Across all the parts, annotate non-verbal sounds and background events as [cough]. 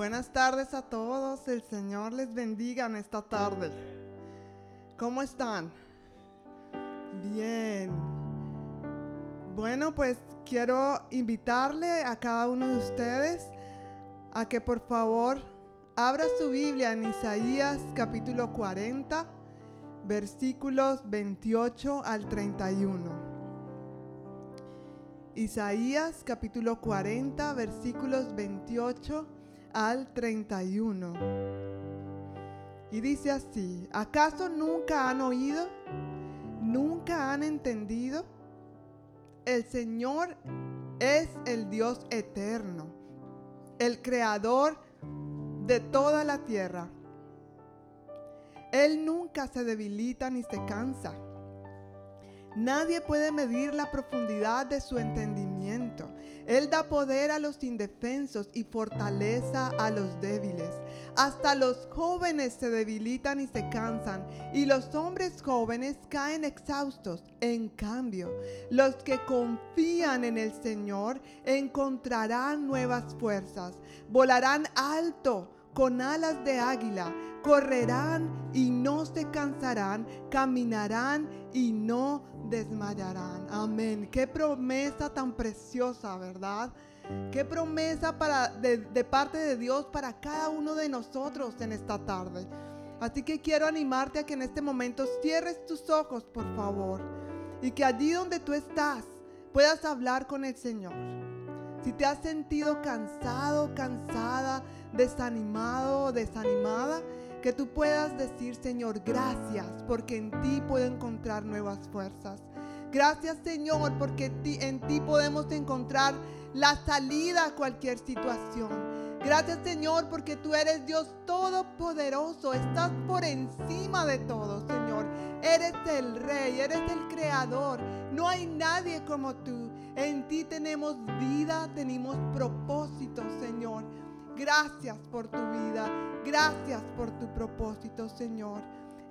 Buenas tardes a todos. El Señor les bendiga en esta tarde. ¿Cómo están? Bien. Bueno, pues quiero invitarle a cada uno de ustedes a que por favor abra su Biblia en Isaías capítulo 40, versículos 28 al 31. Isaías capítulo 40 versículos 28 al 31. Y dice así, ¿acaso nunca han oído? ¿Nunca han entendido? El Señor es el Dios eterno, el creador de toda la tierra. Él nunca se debilita ni se cansa Nadie puede medir la profundidad de su entendimiento. Él da poder a los indefensos y fortaleza a los débiles. Hasta los jóvenes se debilitan y se cansan, y los hombres jóvenes caen exhaustos. En cambio, los que confían en el Señor encontrarán nuevas fuerzas, volarán alto con alas de águila, correrán y no se cansarán, caminarán y no desmayarán. Amén. Qué promesa tan preciosa, ¿verdad? Qué promesa para, de, de parte de Dios para cada uno de nosotros en esta tarde. Así que quiero animarte a que en este momento cierres tus ojos, por favor, y que allí donde tú estás puedas hablar con el Señor. Si te has sentido cansado, cansada, desanimado, desanimada, que tú puedas decir, Señor, gracias, porque en ti puedo encontrar nuevas fuerzas. Gracias, Señor, porque en ti podemos encontrar la salida a cualquier situación. Gracias Señor porque tú eres Dios todopoderoso, estás por encima de todo Señor. Eres el rey, eres el creador. No hay nadie como tú. En ti tenemos vida, tenemos propósito Señor. Gracias por tu vida. Gracias por tu propósito, Señor.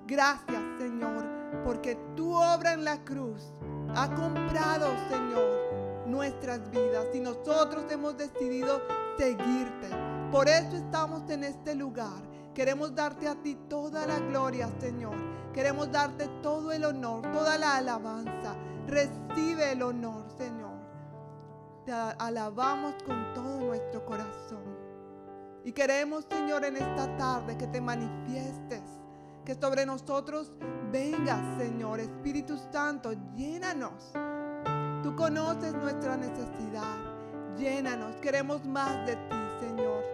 Gracias, Señor, porque tu obra en la cruz ha comprado, Señor, nuestras vidas y nosotros hemos decidido seguirte. Por eso estamos en este lugar. Queremos darte a ti toda la gloria, Señor. Queremos darte todo el honor, toda la alabanza. Recibe el honor, Señor. Te alabamos con todo nuestro corazón. Y queremos, Señor, en esta tarde que te manifiestes, que sobre nosotros vengas, Señor, Espíritu Santo, llénanos. Tú conoces nuestra necesidad, llénanos. Queremos más de ti, Señor.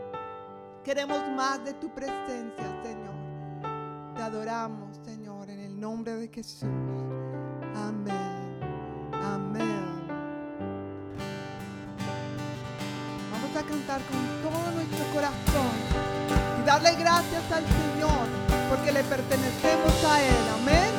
Queremos más de tu presencia, Señor. Te adoramos, Señor, en el nombre de Jesús. Amén. Amén. Cantar con todo nuestro corazón y darle gracias al Señor porque le pertenecemos a Él. Amén.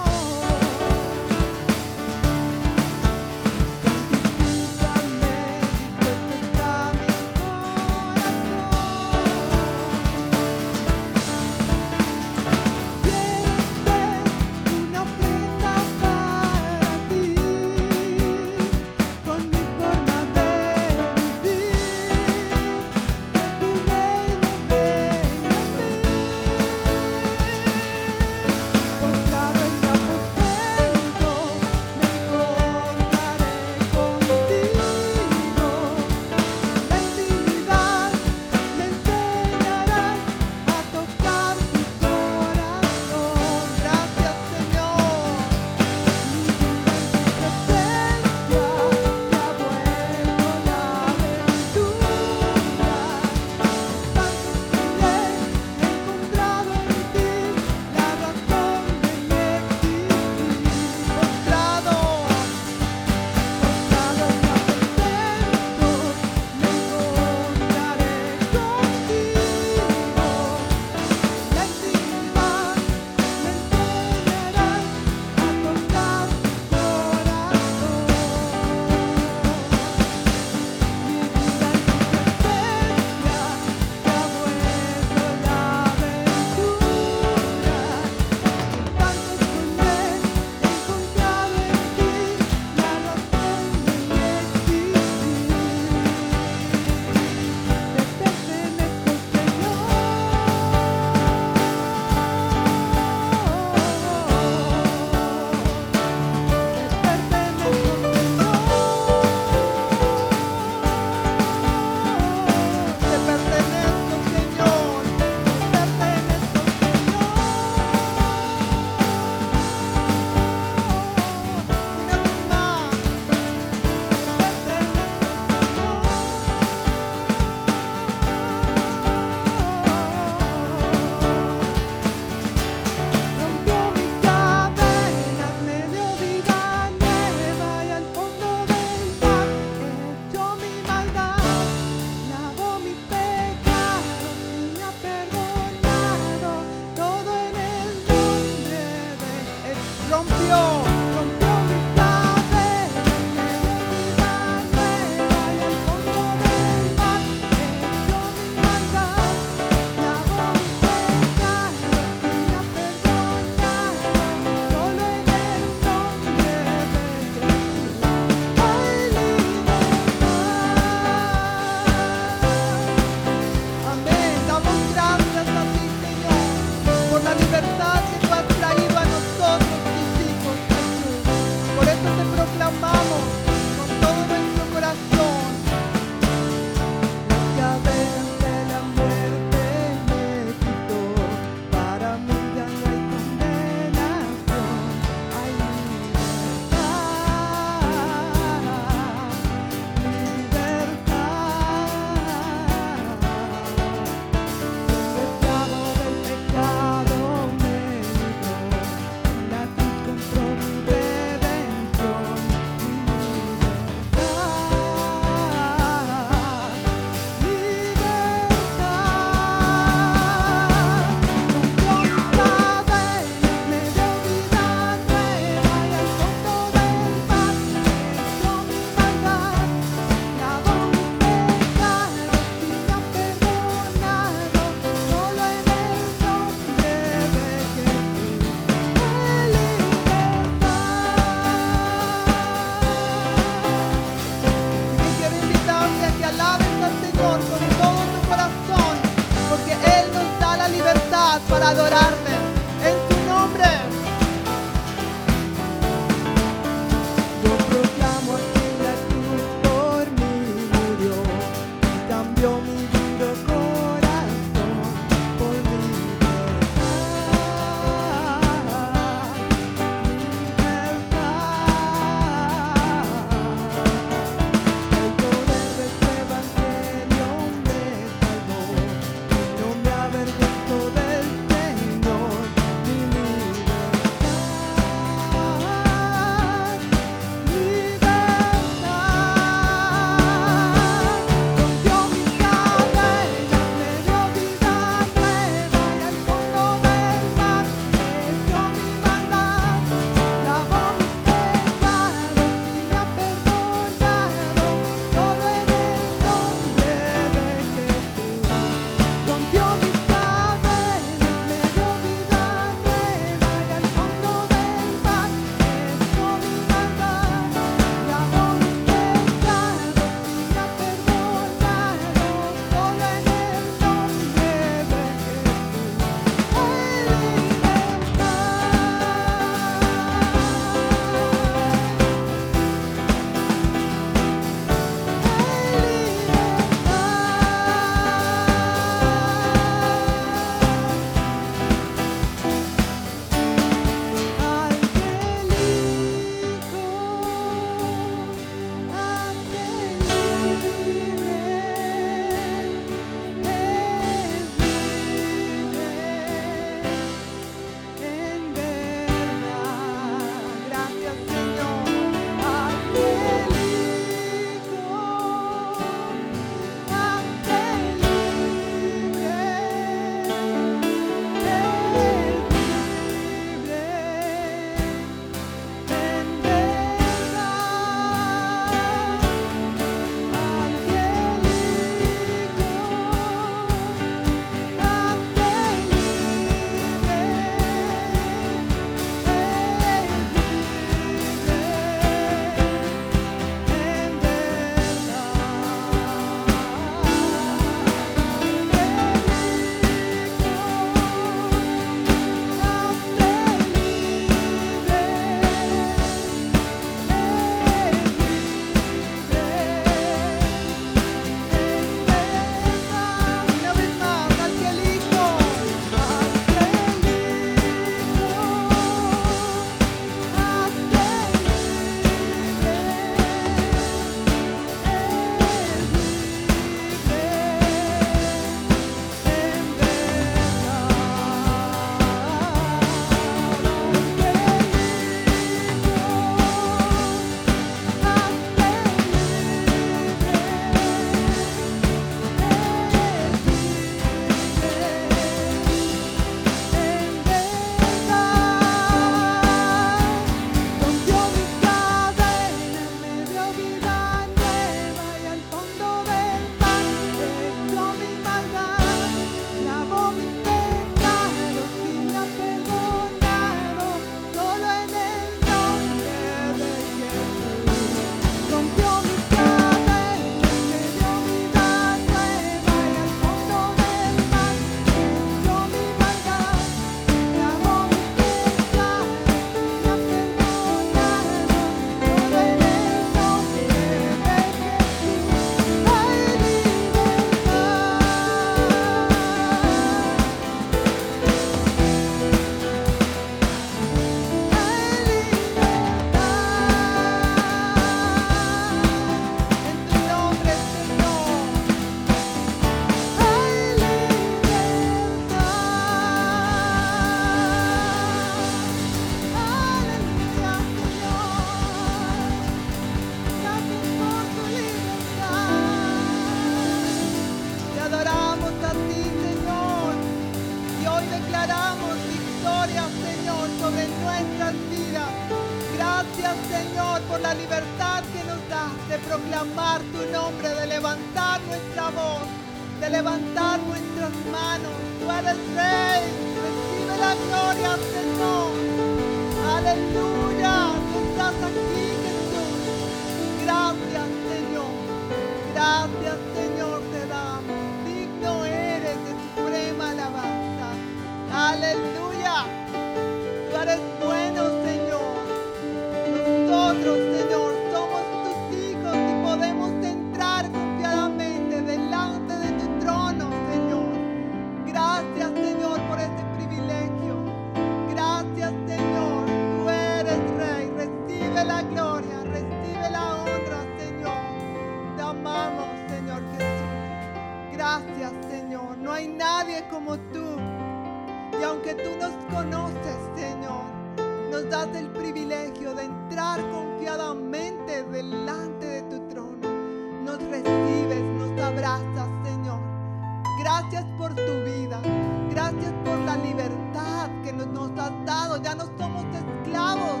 ya no somos esclavos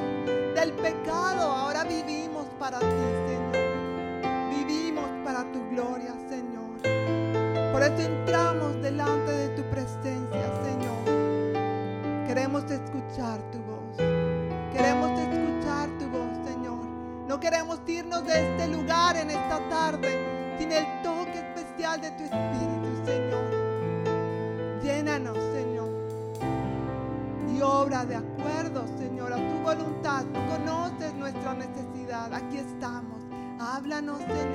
del pecado, ahora vivimos para ti, Señor. Vivimos para tu gloria, Señor. Por eso entramos delante de tu presencia, Señor. Queremos escuchar tu voz. Queremos escuchar tu voz, Señor. No queremos irnos de este lugar en esta tarde sin el toque especial de tu Espíritu. llenos de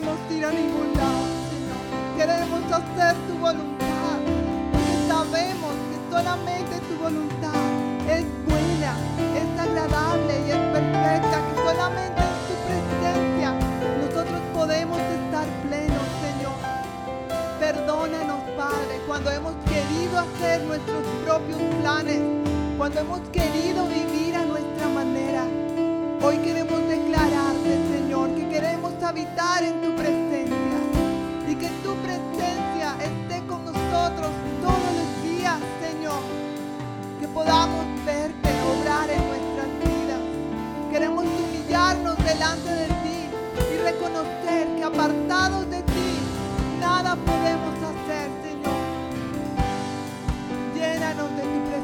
podemos ir a ningún de ti, nada podemos hacer, Señor. Llénanos de tu presencia.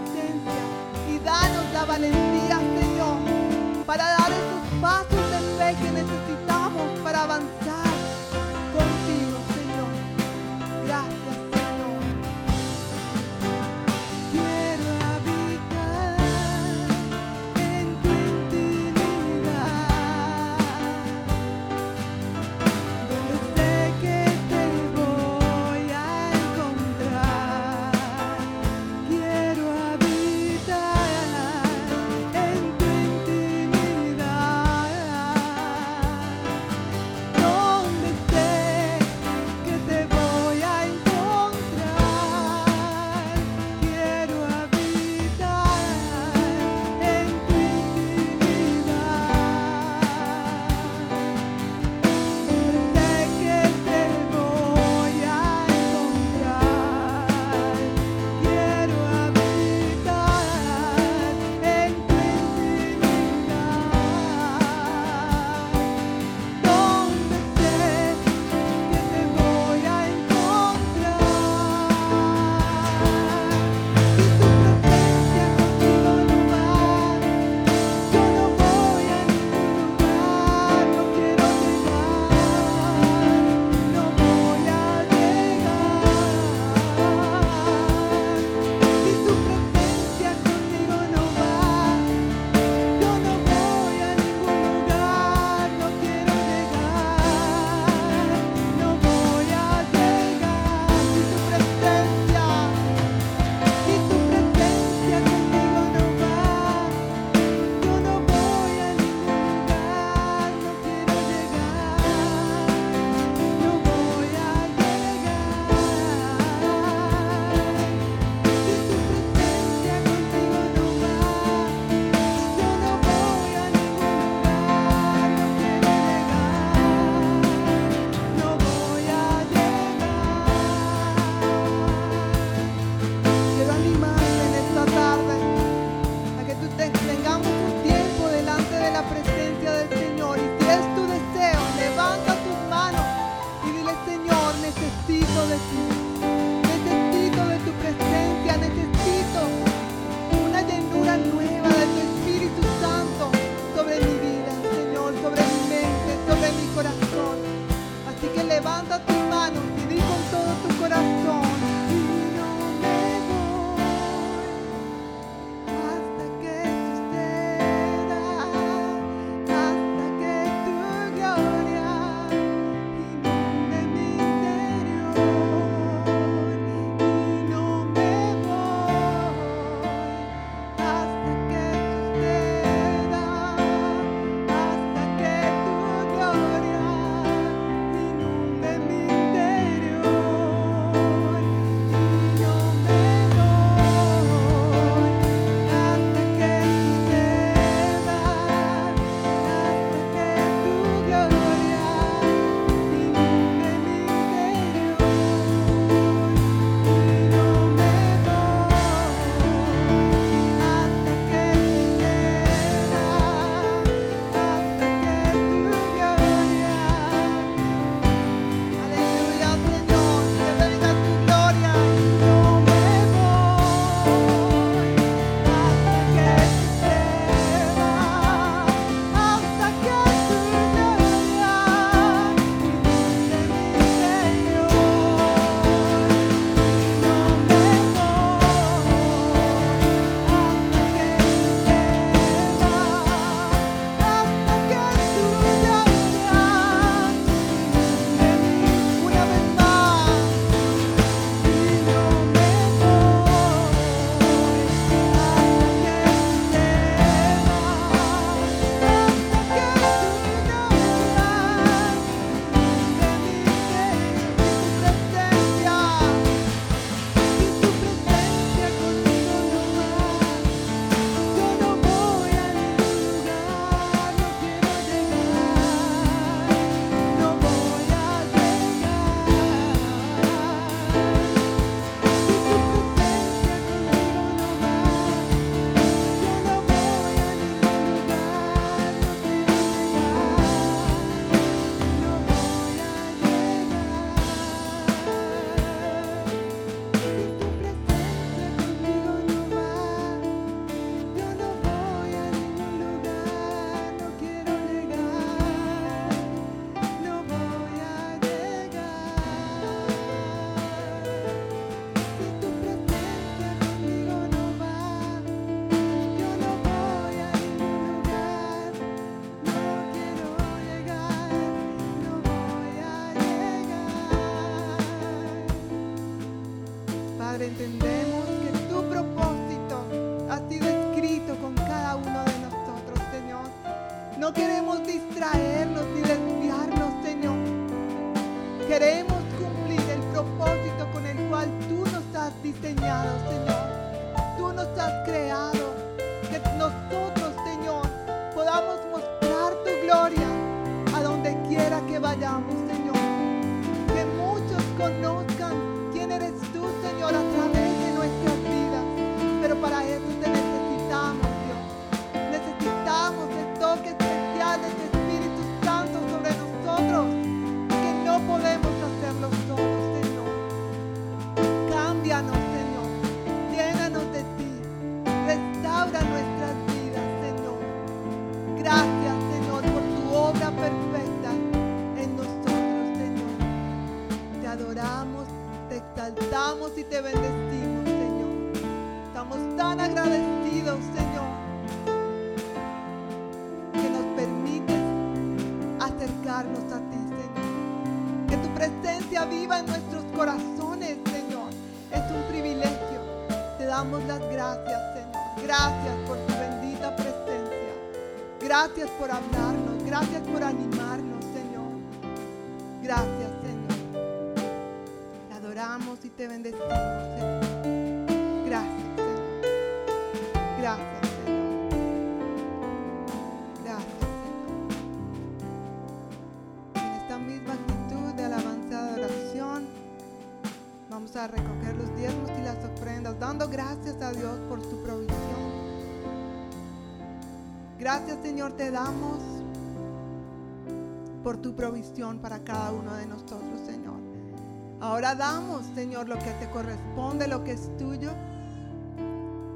Señor, te damos por tu provisión para cada uno de nosotros, Señor. Ahora damos, Señor, lo que te corresponde, lo que es tuyo.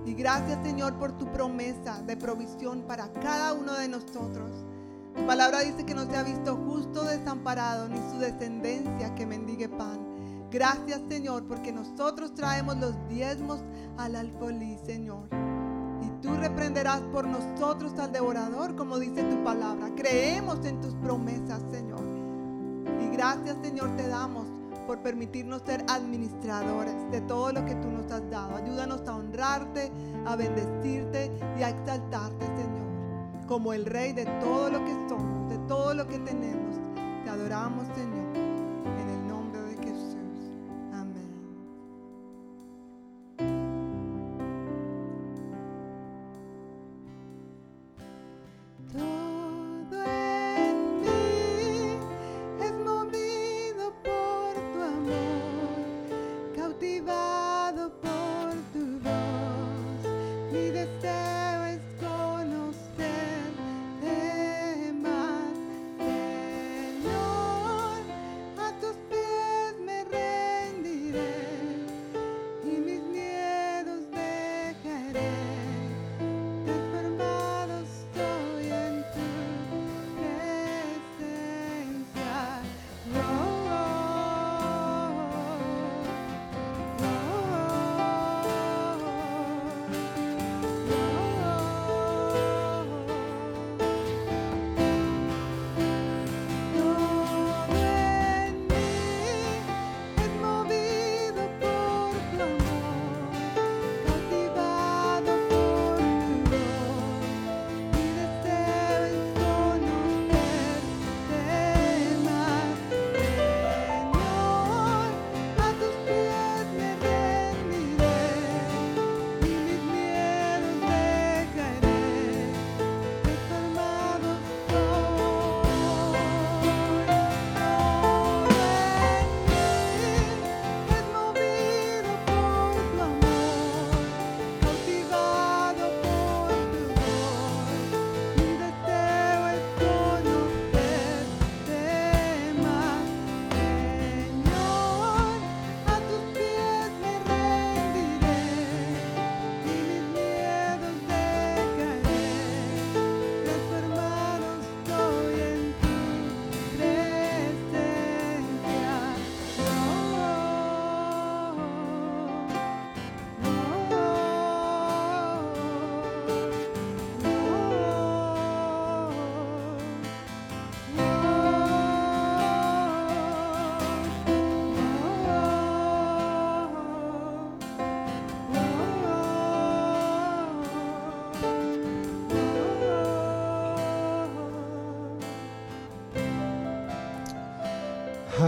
Y gracias, Señor, por tu promesa de provisión para cada uno de nosotros. Tu palabra dice que no se ha visto justo desamparado ni su descendencia que mendigue pan. Gracias, Señor, porque nosotros traemos los diezmos al alfolí, Señor. Tú reprenderás por nosotros al devorador, como dice tu palabra. Creemos en tus promesas, Señor. Y gracias, Señor, te damos por permitirnos ser administradores de todo lo que tú nos has dado. Ayúdanos a honrarte, a bendecirte y a exaltarte, Señor, como el Rey de todo lo que somos, de todo lo que tenemos. Te adoramos, Señor,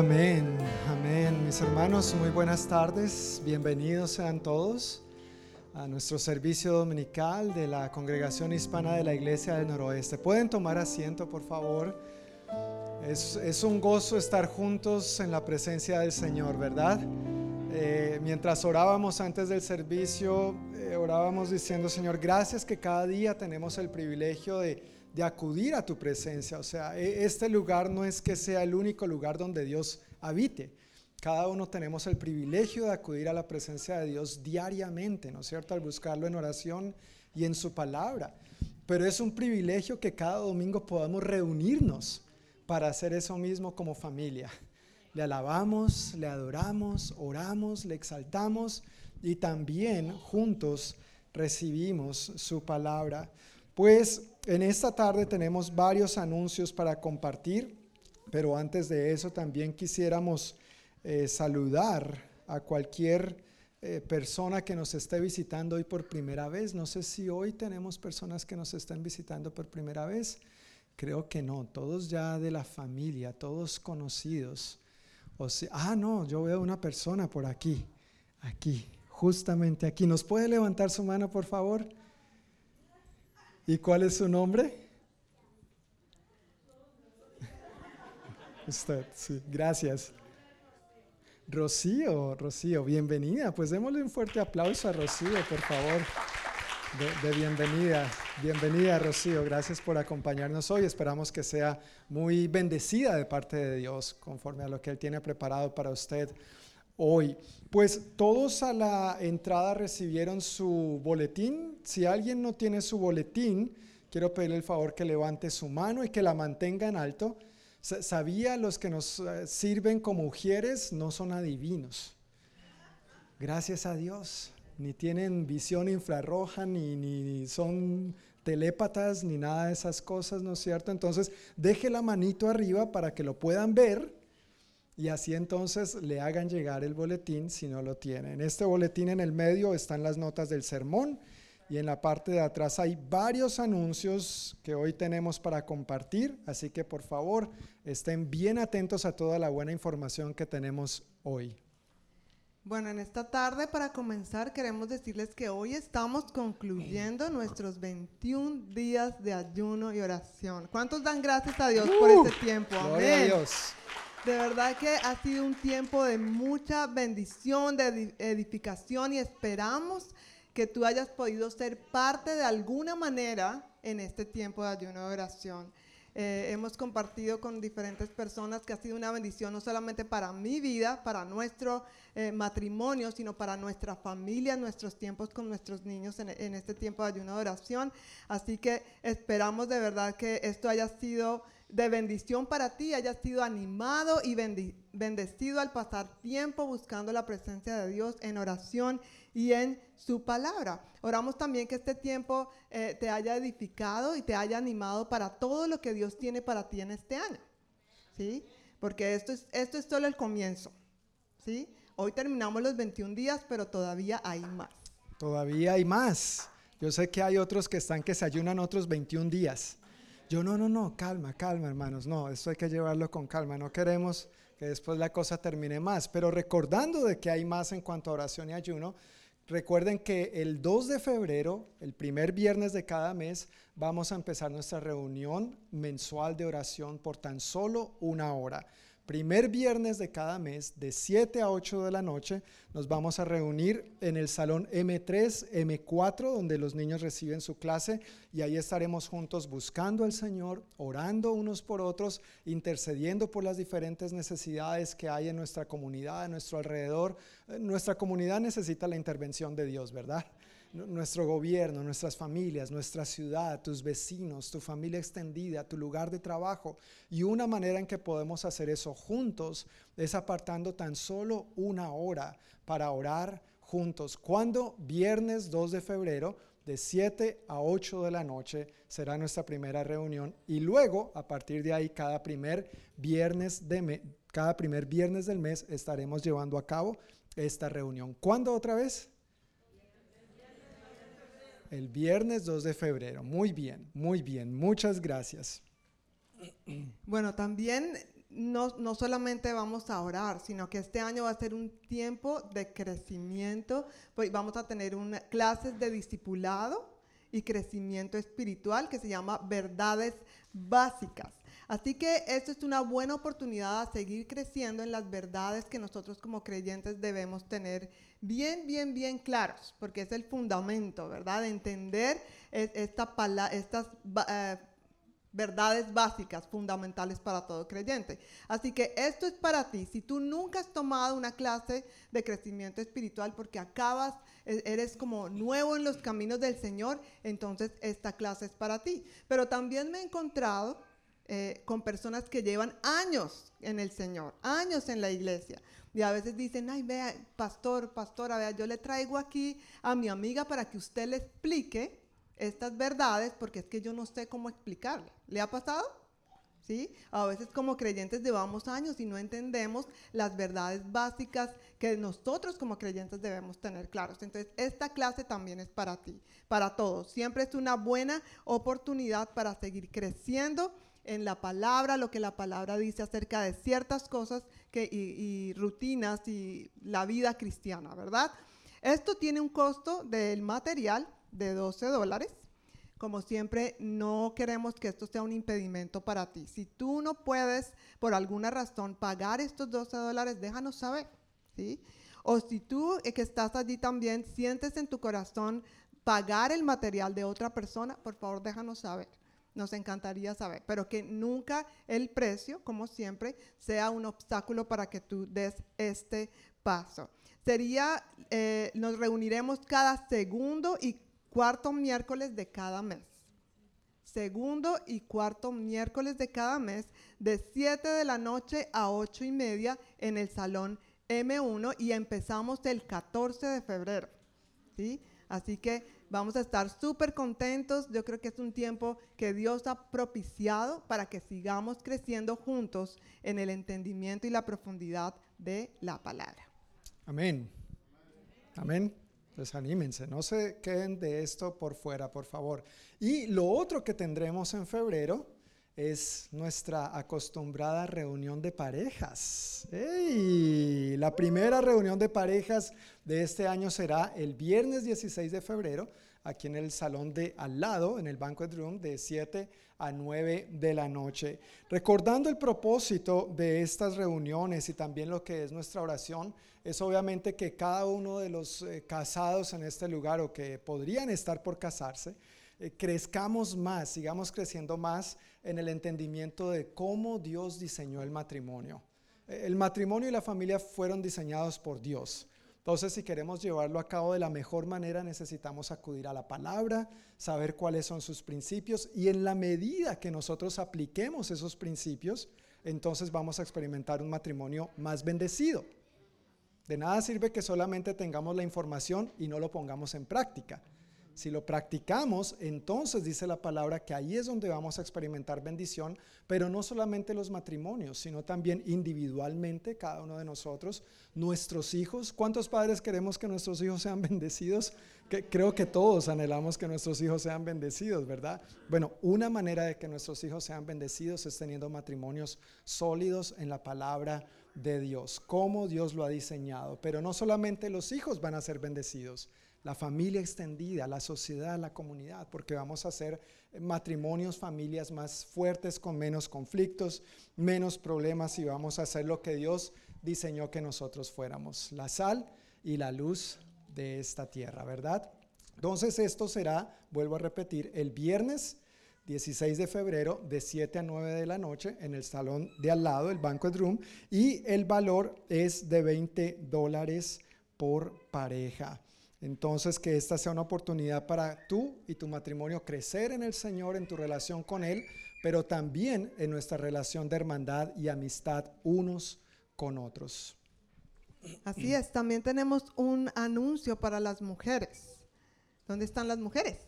Amén, amén. Mis hermanos, muy buenas tardes. Bienvenidos sean todos a nuestro servicio dominical de la Congregación Hispana de la Iglesia del Noroeste. ¿Pueden tomar asiento, por favor? Es, un gozo estar juntos en la presencia del Señor, ¿verdad? Eh, mientras orábamos antes del servicio, eh, orábamos diciendo, Señor, gracias que cada día tenemos el privilegio de, de acudir a tu presencia. O sea, e, este lugar no es que sea el único lugar donde Dios habite. Cada uno tenemos el privilegio de acudir a la presencia de Dios diariamente, ¿no es cierto? Al buscarlo en oración y en su palabra. Pero es un privilegio que cada domingo podamos reunirnos para hacer eso mismo como familia. Le alabamos, le adoramos, oramos, le exaltamos y también juntos recibimos su palabra. Pues en esta tarde tenemos varios anuncios para compartir, pero antes de eso también quisiéramos eh, saludar a cualquier eh, persona que nos esté visitando hoy por primera vez. No sé si hoy tenemos personas que nos estén visitando por primera vez. Creo que no, todos ya de la familia, todos conocidos. O sea, ah, no, yo veo una persona por aquí, aquí, justamente aquí. ¿Nos puede levantar su mano, por favor? ¿Y cuál es su nombre? Usted, sí, gracias. Rocío, Rocío, bienvenida. Pues démosle un fuerte aplauso a Rocío, por favor de, bienvenida. Bienvenida, Rocío. Gracias por acompañarnos hoy. Esperamos que sea muy bendecida de parte de Dios conforme a lo que Él tiene preparado para usted hoy. Pues todos a la entrada recibieron su boletín. Si alguien no tiene su boletín, quiero pedirle el favor que levante su mano y que la mantenga en alto. Sabía los que nos eh, sirven como ujieres no son adivinos. Gracias a Dios ni tienen visión infrarroja, ni, ni son telépatas, ni nada de esas cosas, ¿no es cierto? Entonces, deje la manito arriba para que lo puedan ver y así entonces le hagan llegar el boletín si no lo tienen. En este boletín en el medio están las notas del sermón y en la parte de atrás hay varios anuncios que hoy tenemos para compartir, así que por favor estén bien atentos a toda la buena información que tenemos hoy. Bueno, en esta tarde para comenzar queremos decirles que hoy estamos concluyendo nuestros 21 días de ayuno y oración. ¿Cuántos dan gracias a Dios por este tiempo? Amén. De verdad que ha sido un tiempo de mucha bendición, de edificación y esperamos que tú hayas podido ser parte de alguna manera en este tiempo de ayuno y oración. Eh, hemos compartido con diferentes personas que ha sido una bendición no solamente para mi vida, para nuestro eh, matrimonio, sino para nuestra familia, nuestros tiempos con nuestros niños en, en, este tiempo de ayuno de oración. Así que esperamos de verdad que esto haya sido de bendición para ti, haya sido animado y bendecido al pasar tiempo buscando la presencia de Dios en oración y en su palabra. Oramos también que este tiempo eh, te haya edificado y te haya animado para todo lo que Dios tiene para ti en este año. ¿Sí? Porque esto es, esto es solo el comienzo. ¿Sí? Hoy terminamos los 21 días, pero todavía hay más. Todavía hay más. Yo sé que hay otros que están que se ayunan otros 21 días. Yo no, no, no, calma, calma, hermanos. No, esto hay que llevarlo con calma. No queremos que después la cosa termine más. Pero recordando de que hay más en cuanto a oración y ayuno, Recuerden que el 2 de febrero, el primer viernes de cada mes, vamos a empezar nuestra reunión mensual de oración por tan solo una hora primer viernes de cada mes, de 7 a 8 de la noche, nos vamos a reunir en el salón M3, M4, donde los niños reciben su clase y ahí estaremos juntos buscando al Señor, orando unos por otros, intercediendo por las diferentes necesidades que hay en nuestra comunidad, en nuestro alrededor. Nuestra comunidad necesita la intervención de Dios, ¿verdad? Nuestro gobierno, nuestras familias, nuestra ciudad, tus vecinos, tu familia extendida, tu lugar de trabajo. Y una manera en que podemos hacer eso juntos es apartando tan solo una hora para orar juntos. Cuando viernes 2 de febrero, de 7 a 8 de la noche, será nuestra primera reunión. Y luego, a partir de ahí, cada primer viernes, de cada primer viernes del mes estaremos llevando a cabo esta reunión. ¿Cuándo otra vez? El viernes 2 de febrero. Muy bien, muy bien. Muchas gracias. Bueno, también no, no solamente vamos a orar, sino que este año va a ser un tiempo de crecimiento. Vamos a tener clases de discipulado y crecimiento espiritual que se llama verdades básicas. Así que esto es una buena oportunidad a seguir creciendo en las verdades que nosotros como creyentes debemos tener bien, bien, bien claros, porque es el fundamento, ¿verdad? De entender esta estas eh, verdades básicas, fundamentales para todo creyente. Así que esto es para ti. Si tú nunca has tomado una clase de crecimiento espiritual porque acabas, e, eres como nuevo en los caminos del Señor, entonces esta clase es para ti. Pero también me he encontrado eh, con personas que llevan años en el Señor, años en la iglesia. Y a veces dicen, ay, vea, pastor, pastora, vea, yo le traigo aquí a mi amiga para que usted le explique estas verdades, porque es que yo no sé cómo explicarle. ¿Le ha pasado? ¿Sí? A veces como creyentes llevamos años y no entendemos las verdades básicas que nosotros como creyentes debemos tener claros. Entonces, esta clase también es para ti, para todos. Siempre es una buena oportunidad para seguir creciendo en la palabra, lo que la palabra dice acerca de ciertas cosas que, y, rutinas y la vida cristiana, ¿verdad? Esto tiene un costo del material de 12 dólares. Como siempre, no queremos que esto sea un impedimento para ti. Si tú no puedes, por alguna razón, pagar estos 12 dólares, déjanos saber, ¿sí? O si tú eh, que estás allí también sientes en tu corazón pagar el material de otra persona, por favor, déjanos saber. Nos encantaría saber, pero que nunca el precio, como siempre, sea un obstáculo para que tú des este paso. Sería, eh, nos reuniremos cada segundo y cuarto miércoles de cada mes. Segundo y cuarto miércoles de cada mes, de 7 de la noche a 8 y media en el salón M1 y empezamos el 14 de febrero. ¿sí? Así que vamos a estar súper contentos. Yo creo que es un tiempo que Dios ha propiciado para que sigamos creciendo juntos en el entendimiento y la profundidad de la palabra. Amén. Amén. Pues anímense, no se queden de esto por fuera, por favor. Y lo otro que tendremos en febrero es nuestra acostumbrada reunión de parejas. La primera reunión de parejas de este año será el viernes 16 de febrero, aquí en el salón de al lado, en el banquet room, de 7 a 9 de la noche. Recordando el propósito de estas reuniones y también lo que es nuestra oración, es obviamente que cada uno de los eh, casados en este lugar o que podrían estar por casarse, eh, crezcamos más, sigamos creciendo más en el entendimiento de cómo Dios diseñó el matrimonio. Eh, el matrimonio y la familia fueron diseñados por Dios. Entonces, si queremos llevarlo a cabo de la mejor manera, necesitamos acudir a la palabra, saber cuáles son sus principios y en la medida que nosotros apliquemos esos principios, entonces vamos a experimentar un matrimonio más bendecido. De nada sirve que solamente tengamos la información y no lo pongamos en práctica. Si lo practicamos, entonces dice la palabra que ahí es donde vamos a experimentar bendición, pero no solamente los matrimonios, sino también individualmente, cada uno de nosotros, nuestros hijos. ¿Cuántos padres queremos que nuestros hijos sean [laughs] bendecidos? Creo que todos anhelamos que nuestros hijos sean bendecidos, ¿verdad? Bueno, una manera de que nuestros hijos sean bendecidos es teniendo matrimonios sólidos en la palabra de Dios, como Dios lo ha diseñado. Pero no solamente los hijos van a ser bendecidos, la familia extendida, la sociedad, la comunidad, porque vamos a hacer matrimonios, familias más fuertes, con menos conflictos, menos problemas y vamos a hacer lo que Dios diseñó que nosotros fuéramos, la sal y la luz de esta tierra, ¿verdad? Entonces esto será, vuelvo a repetir, el viernes 16 de febrero de 7 a 9 de la noche en el salón de al lado, el Banquet Room, y el valor es de 20 dólares por pareja. Entonces, que esta sea una oportunidad para tú y tu matrimonio crecer en el Señor, en tu relación con Él, pero también en nuestra relación de hermandad y amistad unos con otros. Así es, también tenemos un anuncio para las mujeres. ¿Dónde están las mujeres?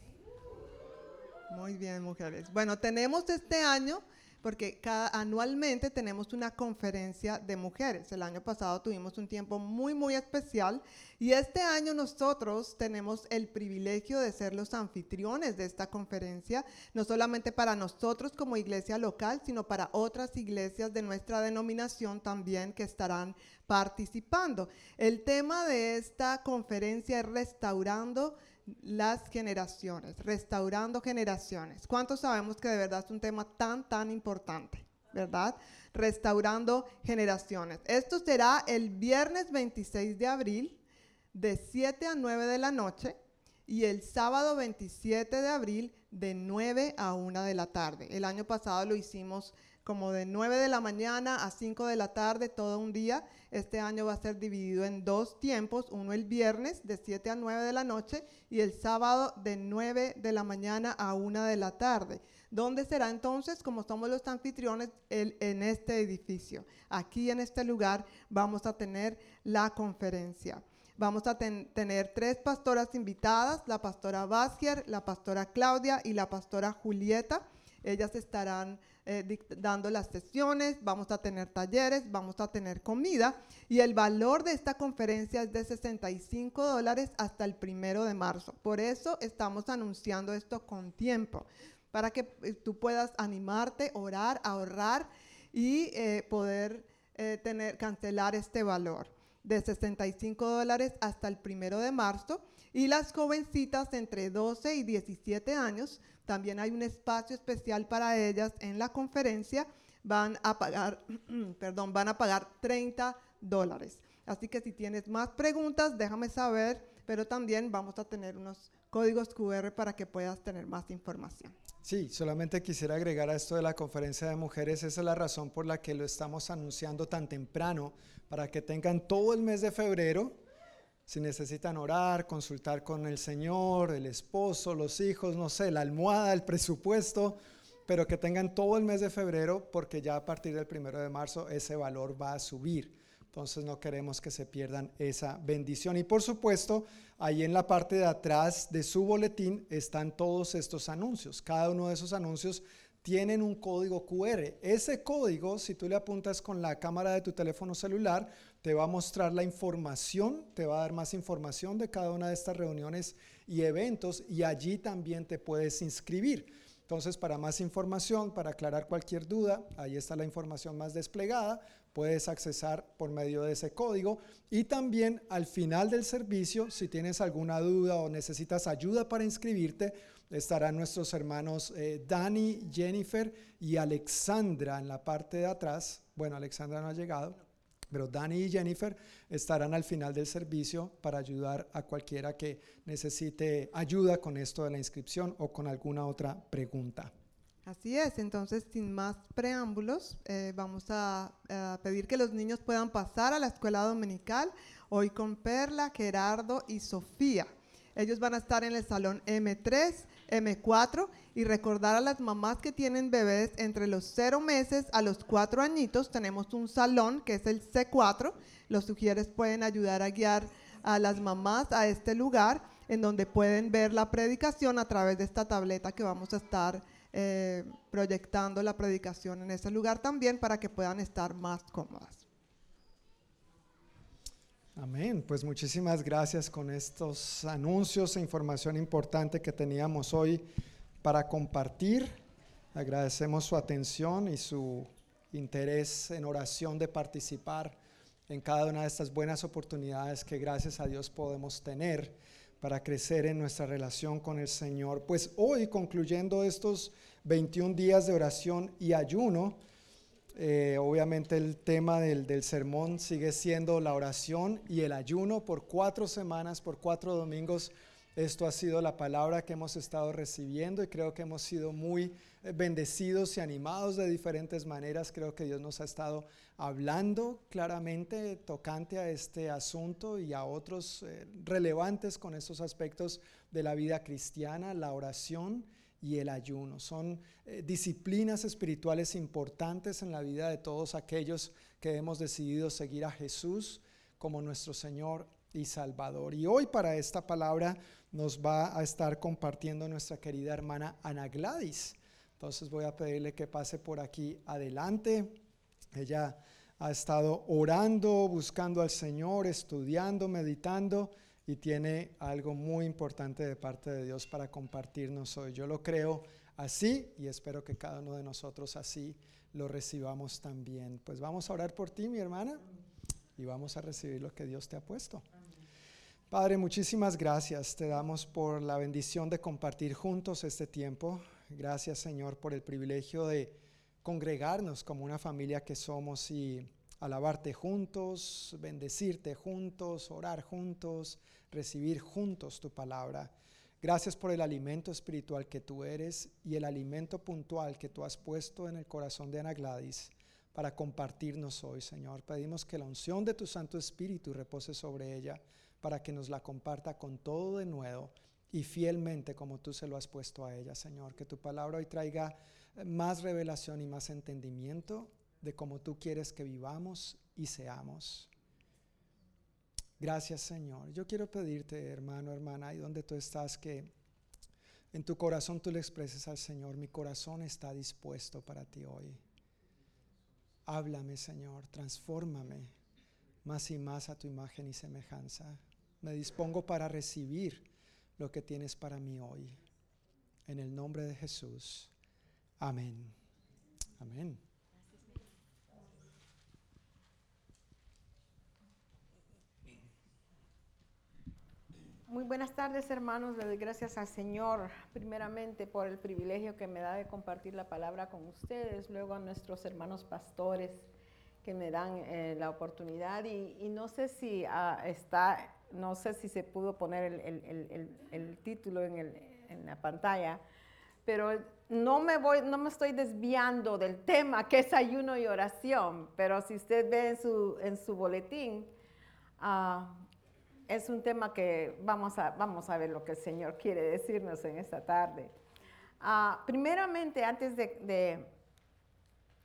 Muy bien, mujeres. Bueno, tenemos este año porque cada, anualmente tenemos una conferencia de mujeres. El año pasado tuvimos un tiempo muy, muy especial y este año nosotros tenemos el privilegio de ser los anfitriones de esta conferencia, no solamente para nosotros como iglesia local, sino para otras iglesias de nuestra denominación también que estarán participando. El tema de esta conferencia es restaurando las generaciones, restaurando generaciones. ¿Cuántos sabemos que de verdad es un tema tan, tan importante? ¿Verdad? Restaurando generaciones. Esto será el viernes 26 de abril de 7 a 9 de la noche y el sábado 27 de abril de 9 a 1 de la tarde. El año pasado lo hicimos como de 9 de la mañana a 5 de la tarde, todo un día. Este año va a ser dividido en dos tiempos, uno el viernes de 7 a 9 de la noche y el sábado de 9 de la mañana a 1 de la tarde. ¿Dónde será entonces? Como somos los anfitriones, en este edificio. Aquí en este lugar vamos a tener la conferencia. Vamos a tener tres pastoras invitadas, la pastora Vázquez, la pastora Claudia y la pastora Julieta. Ellas estarán eh, dando las sesiones, vamos a tener talleres, vamos a tener comida y el valor de esta conferencia es de 65 dólares hasta el primero de marzo. Por eso estamos anunciando esto con tiempo, para que eh, tú puedas animarte, orar, ahorrar y eh, poder tener, cancelar este valor de 65 dólares hasta el primero de marzo. Y las jovencitas entre 12 y 17 años también hay un espacio especial para ellas en la conferencia. Van a pagar, [clears throat] perdón, van a pagar 30 dólares. Así que si tienes más preguntas, déjame saber, pero también vamos a tener unos códigos QR para que puedas tener más información. Sí, solamente quisiera agregar a esto de la conferencia de mujeres, esa es la razón por la que lo estamos anunciando tan temprano, para que tengan todo el mes de febrero si necesitan orar, consultar con el Señor, el esposo, los hijos, no sé, la almohada, el presupuesto, pero que tengan todo el mes de febrero porque ya a partir del primero de marzo ese valor va a subir. Entonces no queremos que se pierdan esa bendición. Y por supuesto, ahí en la parte de atrás de su boletín están todos estos anuncios. Cada uno de esos anuncios tienen un código QR. Ese código, si tú le apuntas con la cámara de tu teléfono celular, te va a mostrar la información, te va a dar más información de cada una de estas reuniones y eventos y allí también te puedes inscribir. Entonces, para más información, para aclarar cualquier duda, ahí está la información más desplegada, puedes accesar por medio de ese código y también al final del servicio, si tienes alguna duda o necesitas ayuda para inscribirte, estarán nuestros hermanos eh, Dani, Jennifer y Alexandra en la parte de atrás. Bueno, Alexandra no ha llegado pero Dani y Jennifer estarán al final del servicio para ayudar a cualquiera que necesite ayuda con esto de la inscripción o con alguna otra pregunta. Así es, entonces sin más preámbulos, eh, vamos a, a, pedir que los niños puedan pasar a la escuela dominical hoy con Perla, Gerardo y Sofía. Ellos van a estar en el salón M3, M4 y recordar a las mamás que tienen bebés entre los 0 meses a los 4 añitos, tenemos un salón que es el C4. Los sugieres pueden ayudar a guiar a las mamás a este lugar en donde pueden ver la predicación a través de esta tableta que vamos a estar eh, proyectando la predicación en ese lugar también para que puedan estar más cómodas. Amén. Pues muchísimas gracias con estos anuncios e información importante que teníamos hoy para compartir. Agradecemos su atención y su interés en oración de participar en cada una de estas buenas oportunidades que gracias a Dios podemos tener para crecer en nuestra relación con el Señor. Pues hoy, concluyendo estos 21 días de oración y ayuno, eh, obviamente el tema del, del, sermón sigue siendo la oración y el ayuno por cuatro semanas, por cuatro domingos. Esto ha sido la palabra que hemos estado recibiendo y creo que hemos sido muy eh, bendecidos y animados de diferentes maneras. Creo que Dios nos ha estado hablando claramente tocante a este asunto y a otros eh, relevantes con estos aspectos de la vida cristiana, la oración y el ayuno. Son eh, disciplinas espirituales importantes en la vida de todos aquellos que hemos decidido seguir a Jesús como nuestro Señor y Salvador. Y hoy para esta palabra nos va a estar compartiendo nuestra querida hermana Ana Gladys. Entonces voy a pedirle que pase por aquí adelante. Ella ha estado orando, buscando al Señor, estudiando, meditando y tiene algo muy importante de parte de Dios para compartirnos hoy. Yo lo creo así y espero que cada uno de nosotros así lo recibamos también. Pues vamos a orar por ti, mi hermana, y vamos a recibir lo que Dios te ha puesto. Padre, muchísimas gracias. Te damos por la bendición de compartir juntos este tiempo. Gracias, Señor, por el privilegio de congregarnos como una familia que somos y alabarte juntos, bendecirte juntos, orar juntos, recibir juntos tu palabra. Gracias por el alimento espiritual que tú eres y el alimento puntual que tú has puesto en el corazón de Ana Gladys para compartirnos hoy, Señor. Pedimos que la unción de tu Santo Espíritu repose sobre ella para que nos la comparta con todo de nuevo y fielmente como tú se lo has puesto a ella, Señor. Que tu palabra hoy traiga más revelación y más entendimiento de cómo tú quieres que vivamos y seamos. Gracias Señor. Yo quiero pedirte, hermano, hermana, ahí donde tú estás, que en tu corazón tú le expreses al Señor, mi corazón está dispuesto para ti hoy. Háblame, Señor, transfórmame más y más a tu imagen y semejanza. Me dispongo para recibir lo que tienes para mí hoy. En el nombre de Jesús. Amén. Amén. Muy buenas tardes, hermanos. Le doy gracias al Señor, primeramente por el privilegio que me da de compartir la palabra con ustedes, luego a nuestros hermanos pastores que me dan eh, la oportunidad. Y, no sé si ah, está, no sé si se pudo poner el, título en, la pantalla, pero no me voy, no me estoy desviando del tema que es ayuno y oración. Pero si usted ve en su, en su boletín, uh, es un tema que vamos a, vamos a ver lo que el Señor quiere decirnos en esta tarde. Ah, primeramente, antes de,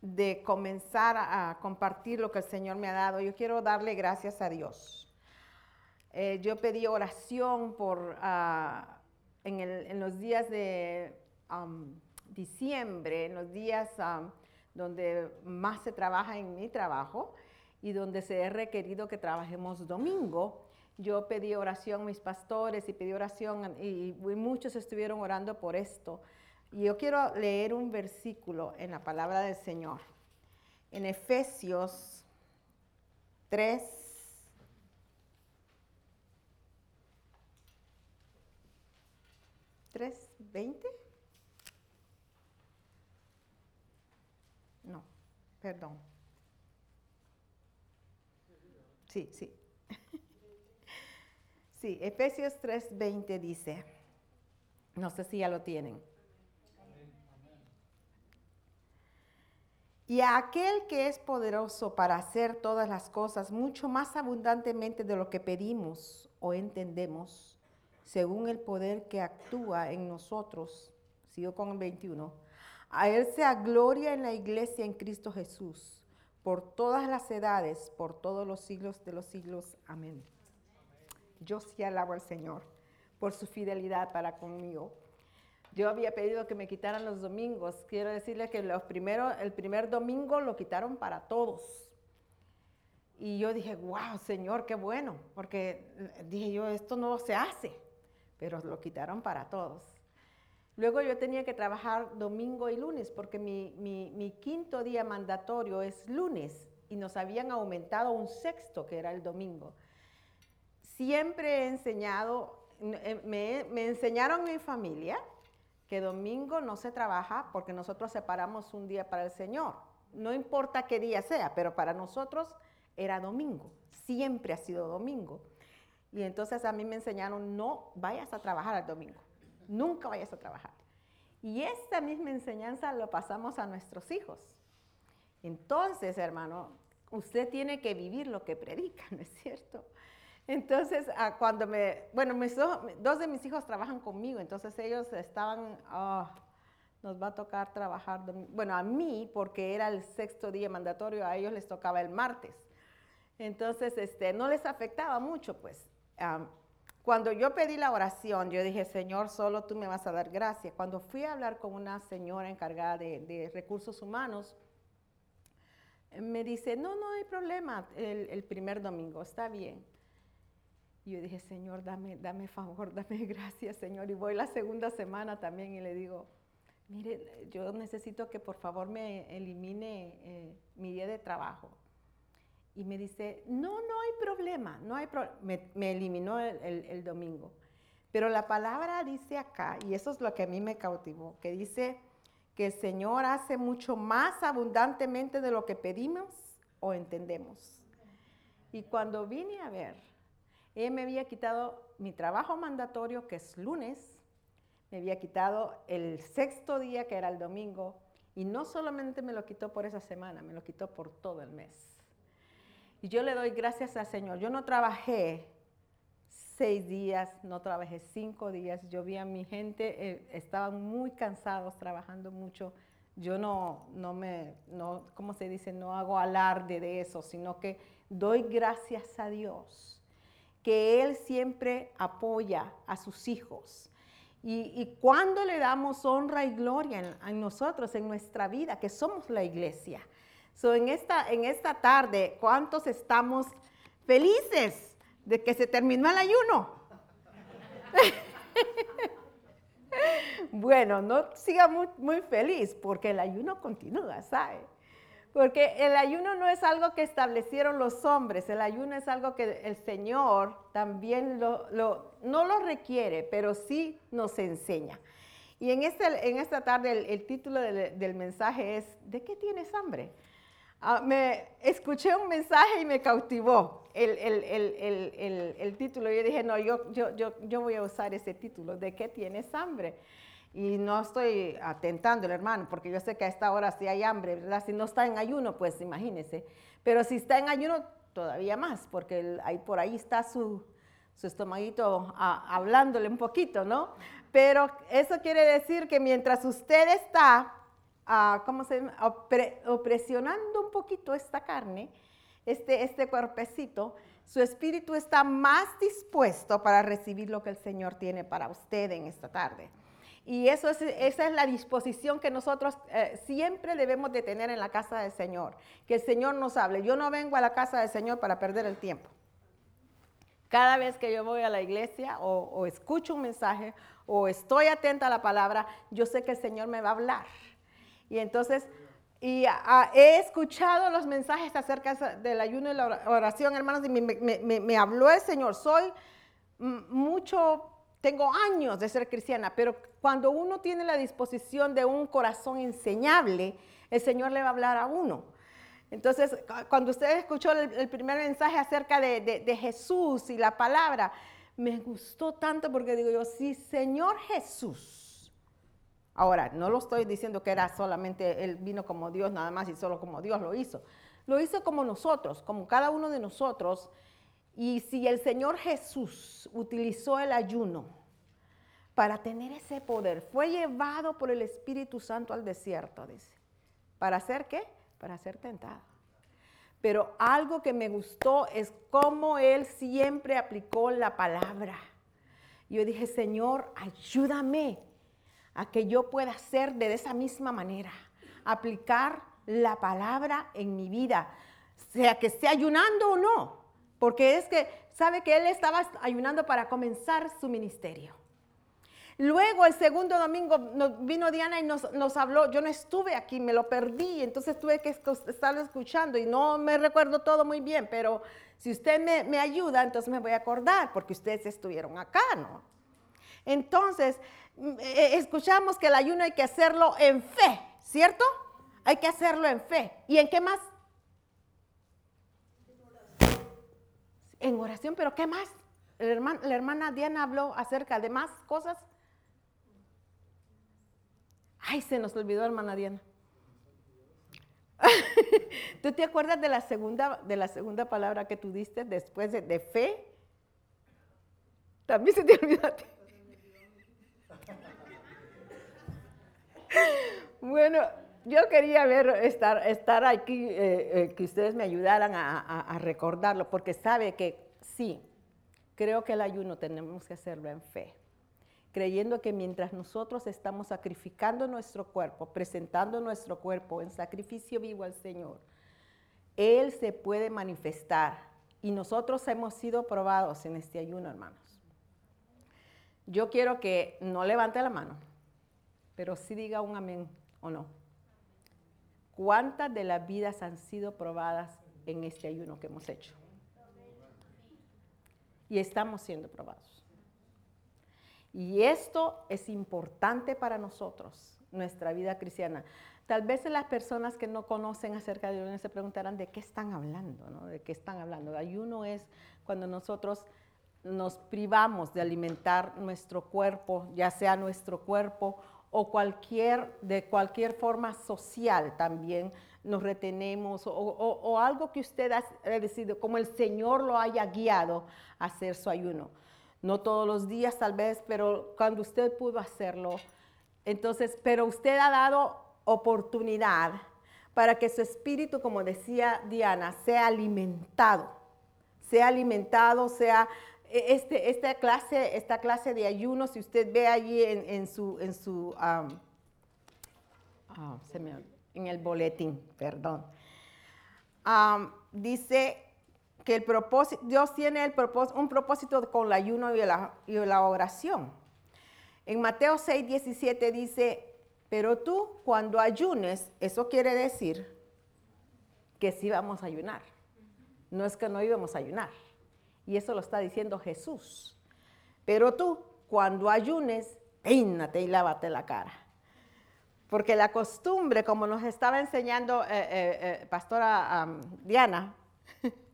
de, comenzar a compartir lo que el Señor me ha dado, yo quiero darle gracias a Dios. Eh, yo pedí oración por, ah, en, los días de diciembre, en los días donde más se trabaja en mi trabajo y donde se ha requerido que trabajemos domingo yo pedí oración, mis pastores, y pedí oración, y, muchos estuvieron orando por esto. Y yo quiero leer un versículo en la palabra del Señor. En Efesios 3, 3, 20. No, perdón. Sí, sí. Sí, Efesios 3:20 dice, no sé si ya lo tienen. Y a aquel que es poderoso para hacer todas las cosas mucho más abundantemente de lo que pedimos o entendemos, según el poder que actúa en nosotros, sigo con el 21, a él sea gloria en la iglesia en Cristo Jesús, por todas las edades, por todos los siglos de los siglos. Amén. Yo sí alabo al Señor por su fidelidad para conmigo. Yo había pedido que me quitaran los domingos. Quiero decirle que los primero, el primer domingo lo quitaron para todos. Y yo dije, wow, Señor, qué bueno, porque dije yo, esto no se hace, pero lo quitaron para todos. Luego yo tenía que trabajar domingo y lunes, porque mi, mi quinto día mandatorio es lunes, y nos habían aumentado un sexto, que era el domingo siempre he enseñado, eh, me, enseñaron mi familia que domingo no se trabaja porque nosotros separamos un día para el Señor. No importa qué día sea, pero para nosotros era domingo. Siempre ha sido domingo. Y entonces a mí me enseñaron, no vayas a trabajar el domingo. Nunca vayas a trabajar. Y esta misma enseñanza lo pasamos a nuestros hijos. Entonces, hermano, usted tiene que vivir lo que predica, [laughs] ¿no es cierto? Entonces, ah, cuando me, bueno, dos de mis hijos trabajan conmigo, entonces ellos estaban, oh, nos va a tocar trabajar, bueno, a mí, porque era el sexto día mandatorio, a ellos les tocaba el martes. Entonces, este, no les afectaba mucho, pues. cuando yo pedí la oración, yo dije, Señor, solo tú me vas a dar gracia. Cuando fui a hablar con una señora encargada de, recursos humanos, me dice, no, no hay problema el, primer domingo, está bien. Y yo dije, Señor, dame, dame favor, [laughs] dame gracias, Señor. Y voy la segunda semana también y le digo, mire, yo necesito que por favor me elimine eh, mi día de trabajo y me dice, no, no hay problema, no hay me, eliminó el, domingo. Pero la palabra dice acá, y eso es lo que a mí me cautivó, que dice que el Señor hace mucho más abundantemente de lo que pedimos o entendemos. Y cuando vine a ver, Él me había quitado mi trabajo mandatorio, que es lunes, me había quitado el sexto día, que era el domingo, y no solamente me lo quitó por esa semana, me lo quitó por todo el mes. Y yo le doy gracias al Señor. Yo no trabajé seis días, no trabajé cinco días. Yo vi a mi gente, eh, estaban muy cansados, trabajando mucho. Yo no, no me, no, ¿cómo se dice? No hago alarde de eso, sino que doy gracias a Dios, que Él siempre apoya a sus hijos. Y, cuando le damos honra y gloria en nosotros, en nuestra vida, que somos la iglesia, So, en, esta, en esta tarde, ¿cuántos estamos felices de que se terminó el ayuno? [laughs] bueno, no siga muy, muy feliz porque el ayuno continúa, ¿sabe? Porque el ayuno no es algo que establecieron los hombres, el ayuno es algo que el Señor también lo, no lo requiere, pero sí nos enseña. Y en, este, en esta tarde el, título del, del, mensaje es, ¿de qué tienes hambre? Ah, me escuché un mensaje y me cautivó el, el, título. Yo dije, no, yo, yo, yo, yo, voy a usar ese título, ¿de qué tienes hambre? Y no estoy atentando, hermano, porque yo sé que a esta hora sí hay hambre, ¿verdad? Si no está en ayuno, pues imagínese. Pero si está en ayuno, todavía más, porque ahí, por ahí está su, su estomaguito ah, hablándole un poquito, ¿no? Pero eso quiere decir que mientras usted está ¿cómo se llama? opresionando un poquito esta carne, este, este cuerpecito, su espíritu está más dispuesto para recibir lo que el Señor tiene para usted en esta tarde. Y eso es, esa es la disposición que nosotros eh, siempre debemos de tener en la casa del Señor. Que el Señor nos hable. Yo no vengo a la casa del Señor para perder el tiempo. Cada vez que yo voy a la iglesia o, o escucho un mensaje o estoy atenta a la palabra, yo sé que el Señor me va a hablar. Y entonces, y he escuchado los mensajes acerca del ayuno y la oración, hermanos, y me, habló el Señor. Soy mucho, tengo años de ser cristiana, pero cuando uno tiene la disposición de un corazón enseñable, el Señor le va a hablar a uno. Entonces, cuando usted escuchó el, primer mensaje acerca de, de, Jesús y la palabra, me gustó tanto porque digo yo, sí, Señor Jesús Ahora, no lo estoy diciendo que era solamente, Él vino como Dios nada más y solo como Dios lo hizo. Lo hizo como nosotros, como cada uno de nosotros. Y si el Señor Jesús utilizó el ayuno para tener ese poder, fue llevado por el Espíritu Santo al desierto, dice. ¿Para hacer qué? Para ser tentado. Pero algo que me gustó es cómo Él siempre aplicó la palabra. Yo dije, Señor, ayúdame a que yo pueda hacer de esa misma manera, aplicar la palabra en mi vida, sea que esté ayunando o no, porque es que sabe que él estaba ayunando para comenzar su ministerio. Luego el segundo domingo vino Diana y nos, habló, yo no estuve aquí, me lo perdí, entonces tuve que estarlo escuchando y no me recuerdo todo muy bien, pero si usted me, ayuda, entonces me voy a acordar, porque ustedes estuvieron acá, ¿no? Entonces, eh, escuchamos que el ayuno hay que hacerlo en fe, ¿cierto? Hay que hacerlo en fe. ¿Y en qué más? En oración, pero ¿qué más? La hermana, Diana habló acerca de más cosas. Ay, se nos olvidó, hermana Diana. [laughs] ¿Tú te acuerdas de la segunda, de la segunda palabra que tú diste después de, fe? También se te olvidó a ti. [laughs] Bueno, yo quería ver, estar, estar aquí, eh, eh, que ustedes me ayudaran a, recordarlo, porque sabe que sí, Creo que el ayuno tenemos que hacerlo en fe, creyendo que mientras nosotros estamos sacrificando nuestro cuerpo, presentando nuestro cuerpo en sacrificio vivo al Señor, Él se puede manifestar. Y nosotros hemos sido probados en este ayuno, hermanos. Yo quiero que no levante la mano, pero sí diga un amén o no. ¿Cuántas de las vidas han sido probadas en este ayuno que hemos hecho? y estamos siendo probados. Y esto es importante para nosotros, nuestra vida cristiana. Tal vez las personas que no conocen acerca de ayuno se preguntarán de qué están hablando, ¿no? De qué están hablando. El ayuno es cuando nosotros nos privamos de alimentar nuestro cuerpo, ya sea nuestro cuerpo o de cualquier forma social también nos retenemos o, algo que usted ha decidido, como el Señor lo haya guiado a hacer su ayuno. No todos los días tal vez, pero cuando usted pudo hacerlo. Entonces, pero usted ha dado oportunidad para que su espíritu, como decía Diana, sea alimentado, sea alimentado, sea e, este, esta, clase, esta clase de ayuno, si usted ve allí en, su, en su ah, se me en el boletín, perdón. dice que el propósito, Dios tiene el un propósito con el ayuno y la, y la oración. En Mateo 6, 17 dice, pero tú cuando ayunes, eso quiere decir que sí vamos a ayunar. No es que no íbamos a ayunar. Y eso lo está diciendo Jesús. Pero tú cuando ayunes, peínate y lávate la cara. Porque la costumbre, como nos estaba enseñando eh, eh, eh, Pastora Diana, [laughs]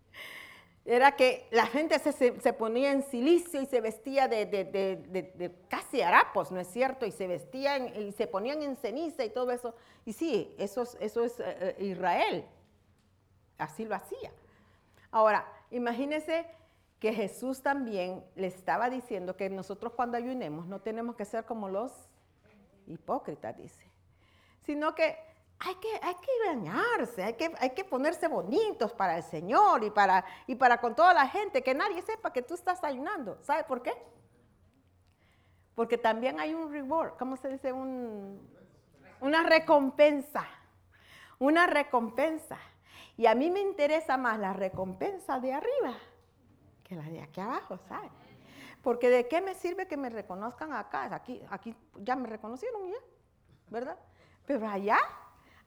era que la gente se, ponía en silicio y se vestía de, casi harapos, ¿no es cierto? Y se vestían y se ponían en ceniza y todo eso. Y sí, eso es, eso es Israel. Así lo hacía. Ahora, imagínense que Jesús también le estaba diciendo que nosotros cuando ayunemos no tenemos que ser como los hipócritas, dice sino que hay que, hay que bañarse, hay que, hay que ponerse bonitos para el Señor y para, y para con toda la gente, que nadie sepa que tú estás ayunando. ¿Sabe por qué? Porque también hay un reward, ¿cómo se dice? una recompensa, una recompensa. Y a mí me interesa más la recompensa de arriba que la de aquí abajo, ¿sabes? Porque de qué me sirve que me reconozcan acá, aquí, aquí ya me reconocieron ya, ¿verdad? Pero allá,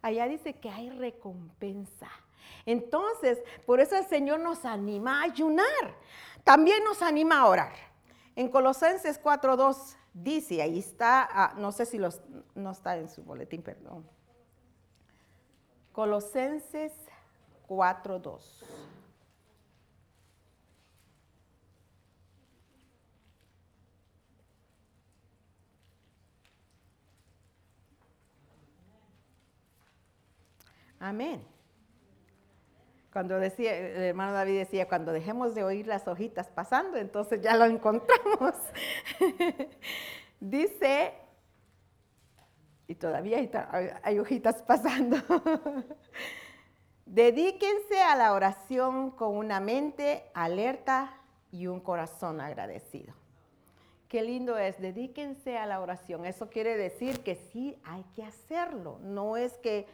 allá dice que hay recompensa. Entonces, por eso el Señor nos anima a ayunar. También nos anima a orar. En Colosenses 4.2 dice, ahí está, ah, no sé si los, no está en su boletín, perdón. Colosenses 4.2. Amén. Cuando decía, el hermano David decía, cuando dejemos de oír las hojitas pasando, entonces ya lo encontramos. [laughs] Dice, y todavía hay, hojitas pasando. [laughs] Dedíquense a la oración con una mente alerta y un corazón agradecido. Qué lindo es, dedíquense a la oración. Eso quiere decir que sí hay que hacerlo. No es que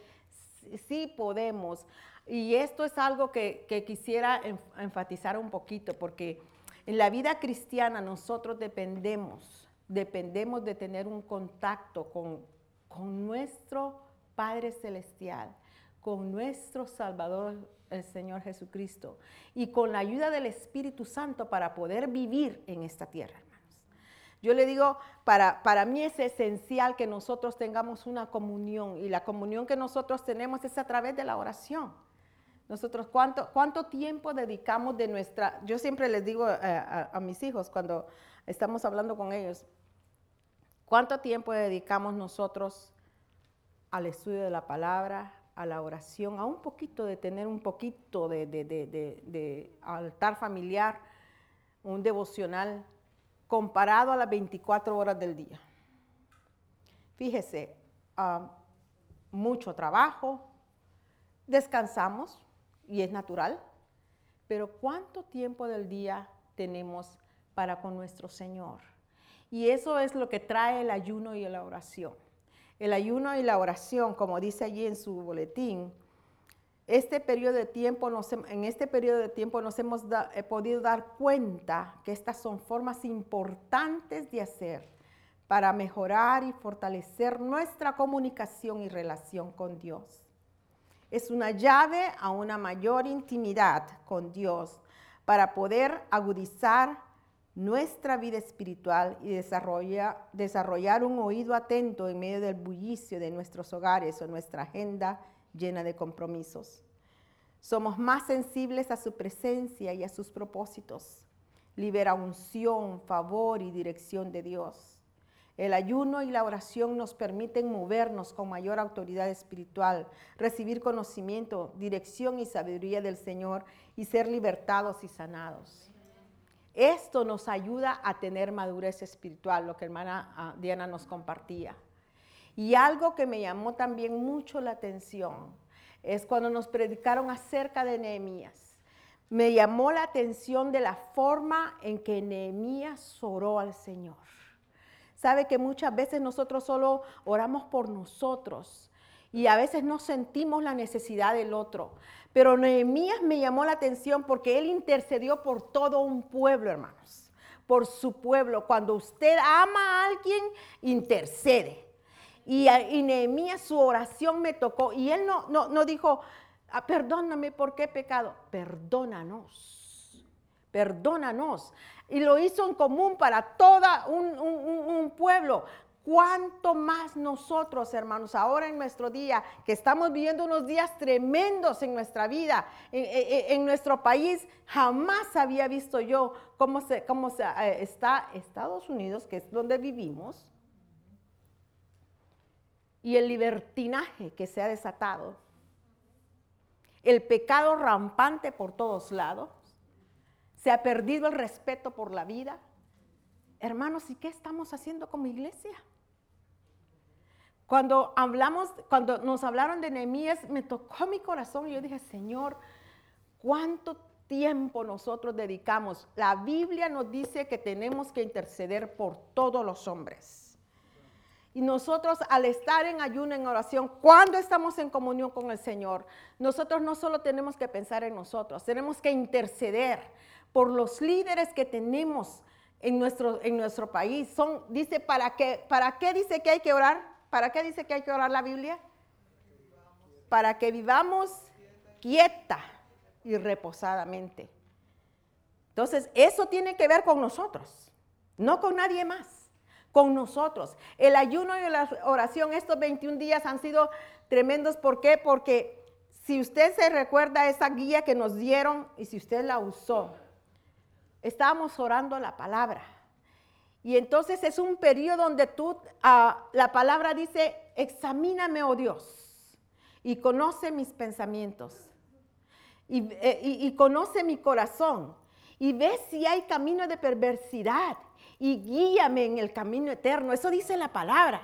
sí podemos. Y esto es algo que, quisiera enfatizar un poquito, porque en la vida cristiana nosotros dependemos, dependemos de tener un contacto con, con nuestro Padre Celestial, con nuestro Salvador, el Señor Jesucristo, y con la ayuda del Espíritu Santo para poder vivir en esta tierra. Yo le digo, para, para mí es esencial que nosotros tengamos una comunión y la comunión que nosotros tenemos es a través de la oración. Nosotros, ¿cuánto, cuánto tiempo dedicamos de nuestra... Yo siempre les digo eh, a, mis hijos cuando estamos hablando con ellos, ¿cuánto tiempo dedicamos nosotros al estudio de la palabra, a la oración, a un poquito de tener un poquito de altar familiar, un devocional comparado a las 24 horas del día. Fíjese, ah, mucho trabajo, descansamos y es natural, pero ¿cuánto tiempo del día tenemos para con nuestro Señor. Y eso es lo que trae el ayuno y la oración. El ayuno y la oración, como dice allí en su boletín, este periodo de tiempo en este periodo de tiempo nos hemos eh, podido dar cuenta que estas son formas importantes de hacer para mejorar y fortalecer nuestra comunicación y relación con Dios. Es una llave a una mayor intimidad con Dios para poder agudizar nuestra vida espiritual y desarrollar, desarrollar un oído atento en medio del bullicio de nuestros hogares o nuestra agenda llena de compromisos. Somos más sensibles a su presencia y a sus propósitos. Libera unción, favor y dirección de Dios. El ayuno y la oración nos permiten movernos con mayor autoridad espiritual, recibir conocimiento, dirección y sabiduría del Señor y ser libertados y sanados. Esto nos ayuda a tener madurez espiritual, lo que hermana ah, Diana nos compartía. Y algo que me llamó también mucho la atención es cuando nos predicaron acerca de Nehemías. Me llamó la atención de la forma en que Nehemías oró al Señor. Sabe que muchas veces nosotros solo oramos por nosotros y a veces no sentimos la necesidad del otro. Pero Nehemías me llamó la atención porque él intercedió por todo un pueblo, hermanos. Por su pueblo. Cuando usted ama a alguien, intercede. Y, y Nehemías su oración me tocó. Y él no, no, no dijo, ah, perdóname por qué pecado. Perdónanos. Perdónanos. Y lo hizo en común para todo un, un pueblo. ¿Cuánto más nosotros, hermanos, ahora en nuestro día, que estamos viviendo unos días tremendos en nuestra vida, en, nuestro país, jamás había visto yo cómo, se, cómo se, eh, está Estados Unidos, que es donde vivimos, y el libertinaje que se ha desatado, el pecado rampante por todos lados, se ha perdido el respeto por la vida. Hermanos, ¿y qué estamos haciendo como iglesia? Cuando hablamos, cuando nos hablaron de Nehemías, me tocó mi corazón y yo dije, Señor, ¿cuánto tiempo nosotros dedicamos? La Biblia nos dice que tenemos que interceder por todos los hombres. Y nosotros al estar en ayuno, en oración, cuando estamos en comunión con el Señor, nosotros no solo tenemos que pensar en nosotros, tenemos que interceder por los líderes que tenemos en nuestro, en nuestro país. Son, dice, ¿para qué, ¿para qué dice que hay que orar? ¿Para qué dice que hay que orar la Biblia? Para que vivamos quieta y reposadamente. Entonces, eso tiene que ver con nosotros, no con nadie más, con nosotros. El ayuno y la oración estos 21 días han sido tremendos. ¿Por qué? Porque si usted se recuerda esa guía que nos dieron y si usted la usó, estábamos orando la palabra. Y entonces es un periodo donde tú, ah, la palabra dice, examíname, oh Dios, y conoce mis pensamientos, eh, y, y conoce mi corazón, y ve si hay camino de perversidad, y guíame en el camino eterno. Eso dice la palabra.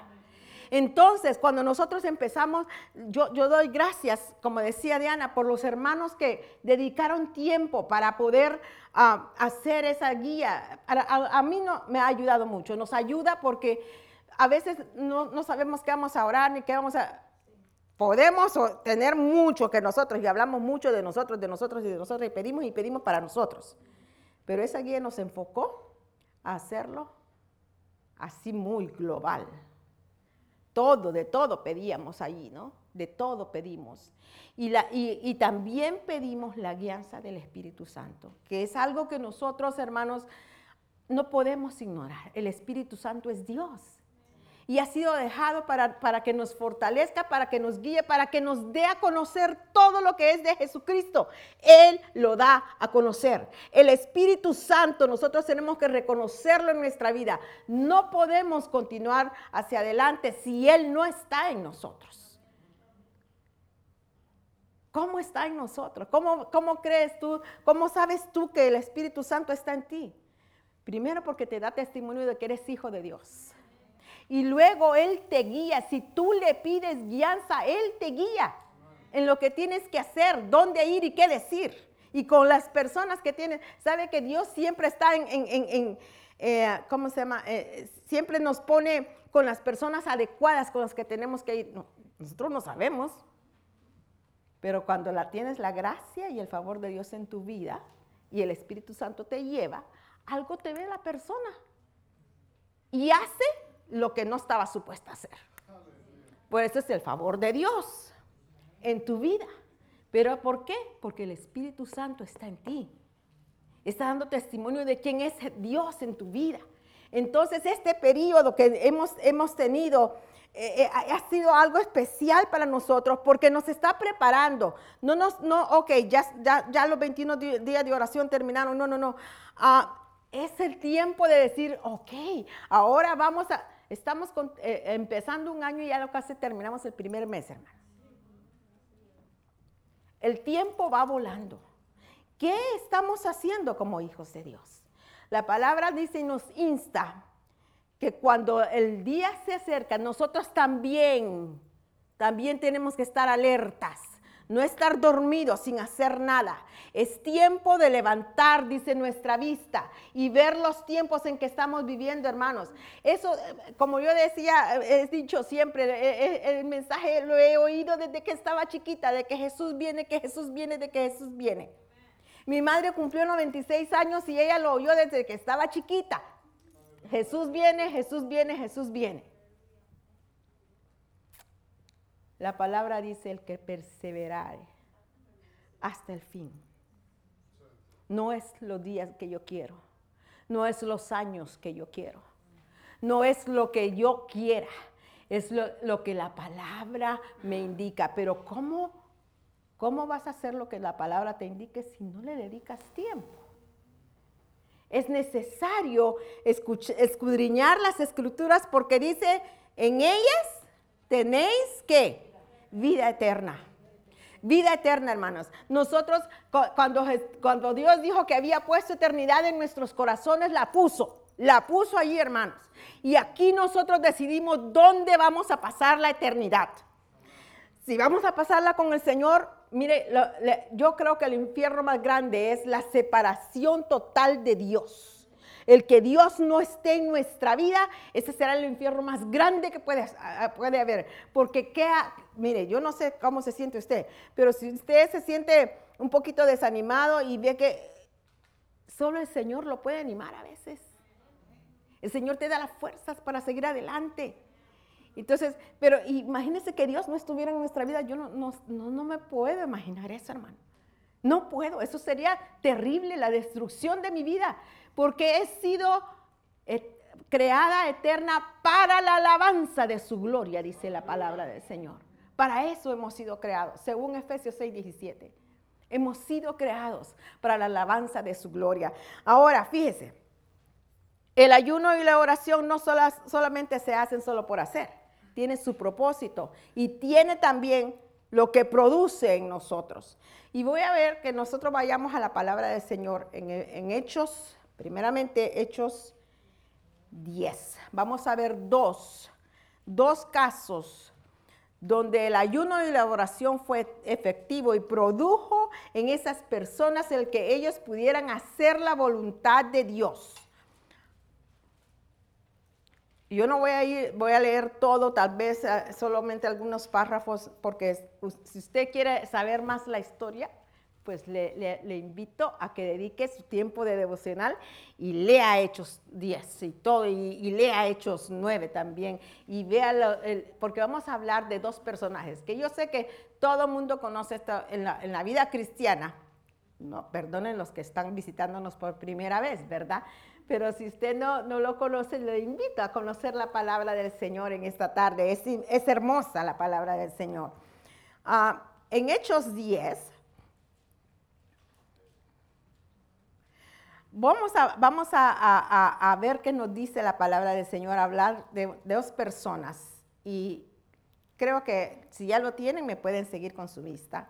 Entonces, cuando nosotros empezamos, yo, doy gracias, como decía Diana, por los hermanos que dedicaron tiempo para poder ah, hacer esa guía. A, mí no, me ha ayudado mucho, nos ayuda porque a veces no, sabemos qué vamos a orar ni qué vamos a... Podemos tener mucho que nosotros y hablamos mucho de nosotros, de nosotros y de nosotros y pedimos y pedimos para nosotros. Pero esa guía nos enfocó a hacerlo así muy global todo, de todo pedíamos allí, ¿no? De todo pedimos. Y, la, y, también pedimos la guianza del Espíritu Santo, que es algo que nosotros, hermanos, no podemos ignorar. El Espíritu Santo es Dios y ha sido dejado para, para, que nos fortalezca, para que nos guíe, para que nos dé a conocer todo lo que es de Jesucristo. Él lo da a conocer. El Espíritu Santo, nosotros tenemos que reconocerlo en nuestra vida. No podemos continuar hacia adelante si Él no está en nosotros. ¿Cómo está en nosotros? ¿Cómo, ¿Cómo crees tú? ¿Cómo sabes tú que el Espíritu Santo está en ti? Primero porque te da testimonio de que eres hijo de Dios y luego Él te guía. Si tú le pides guianza, Él te guía en lo que tienes que hacer, dónde ir y qué decir. y con las personas que tienen. Sabe que Dios siempre está en, eh, ¿cómo se llama? Eh, siempre nos pone con las personas adecuadas con las que tenemos que ir. nosotros no sabemos, pero cuando la tienes la gracia y el favor de Dios en tu vida y el Espíritu Santo te lleva, algo te ve la persona y hace lo que no estaba supuesta a hacer. Por eso es el favor de Dios en tu vida. ¿Pero por qué? Porque el Espíritu Santo está en ti. Está dando testimonio de quién es Dios en tu vida. Entonces, este periodo que hemos, hemos tenido eh, eh, ha sido algo especial para nosotros porque nos está preparando. No nos, no, ok, ya, ya, los 21 días de oración terminaron. No, no, no. Ah, es el tiempo de decir, ok, ahora vamos a, estamos eh, empezando un año y ya casi terminamos el primer mes, hermano. El tiempo va volando. ¿Qué estamos haciendo como hijos de Dios? La palabra dice y nos insta que cuando el día se acerca, nosotros también, también tenemos que estar alertas, no estar dormidos sin hacer nada. Es tiempo de levantar, dice nuestra vista, y ver los tiempos en que estamos viviendo, hermanos. Eso, como yo decía, he dicho siempre, e, e, el mensaje lo he oído desde que estaba chiquita, de que Jesús viene, que Jesús viene, de que Jesús viene. Mi madre cumplió 96 años y ella lo oyó desde que estaba chiquita. Jesús viene, Jesús viene, Jesús viene. La palabra dice el que perseverare hasta el fin. No es los días que yo quiero, no es los años que yo quiero, no es lo que yo quiera, es lo, que la palabra me indica. Pero ¿cómo, ¿cómo vas a hacer lo que la palabra te indique si no le dedicas tiempo? Es necesario escudriñar las escrituras porque dice, en ellas tenéis que vida eterna. Vida eterna, hermanos. Nosotros, cuando, cuando Dios dijo que había puesto eternidad en nuestros corazones, la puso. La puso allí, hermanos. Y aquí nosotros decidimos dónde vamos a pasar la eternidad. Si vamos a pasarla con el Señor, mire, yo creo que el infierno más grande es la separación total de Dios. El que Dios no esté en nuestra vida, ese será el infierno más grande que puede, puede haber. Porque, ¿qué mire, yo no sé cómo se siente usted, pero si usted se siente un poquito desanimado y ve que solo el Señor lo puede animar a veces. El Señor te da las fuerzas para seguir adelante. Entonces, pero imagínese que Dios no estuviera en nuestra vida. Yo no, no, no, me puedo imaginar eso, hermano. No puedo. Eso sería terrible, la destrucción de mi vida porque he sido eh, creada eterna para la alabanza de su gloria, dice la palabra del Señor. Para eso hemos sido creados, según Efesios 6, 17. Hemos sido creados para la alabanza de su gloria. Ahora, fíjese, el ayuno y la oración no solamente se hacen solo por hacer, tiene su propósito y tiene también lo que produce en nosotros. Y voy a ver que nosotros vayamos a la palabra del Señor en, en Hechos Primeramente, Hechos 10. Vamos a ver dos, dos casos donde el ayuno y la oración fue efectivo y produjo en esas personas el que ellos pudieran hacer la voluntad de Dios. Yo no voy a ir, voy a leer todo, tal vez eh, solamente algunos párrafos, porque si usted quiere saber más la historia, pues le, invito a que dedique su tiempo de devocional y lea Hechos 10 y todo, y, lea Hechos 9 también, y vea, porque vamos a hablar de dos personajes, que yo sé que todo el mundo conoce esto en la, vida cristiana, no, perdonen los que están visitándonos por primera vez, ¿verdad? Pero si usted no, no lo conoce, le invito a conocer la palabra del Señor en esta tarde. Es, es hermosa la palabra del Señor. Ah, en Hechos 10, Vamos a, vamos a, ver qué nos dice la palabra del Señor, hablar de, dos personas. Y creo que si ya lo tienen, me pueden seguir con su vista.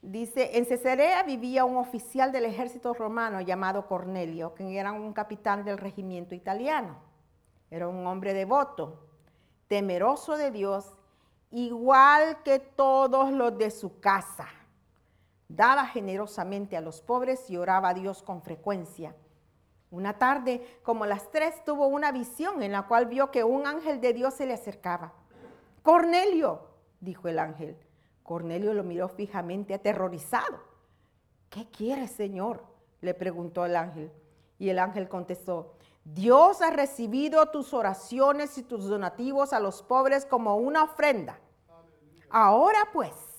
Dice, en Cesarea vivía un oficial del ejército romano llamado Cornelio, que era un capitán del regimiento italiano. Era un hombre devoto, temeroso de Dios, igual que todos los de su casa daba generosamente a los pobres y oraba a Dios con frecuencia. Una tarde, como las tres, tuvo una visión en la cual vio que un ángel de Dios se le acercaba. Cornelio, dijo el ángel. Cornelio lo miró fijamente, aterrorizado. ¿Qué quieres, Señor? le preguntó el ángel. Y el ángel contestó, Dios ha recibido tus oraciones y tus donativos a los pobres como una ofrenda. Ahora pues,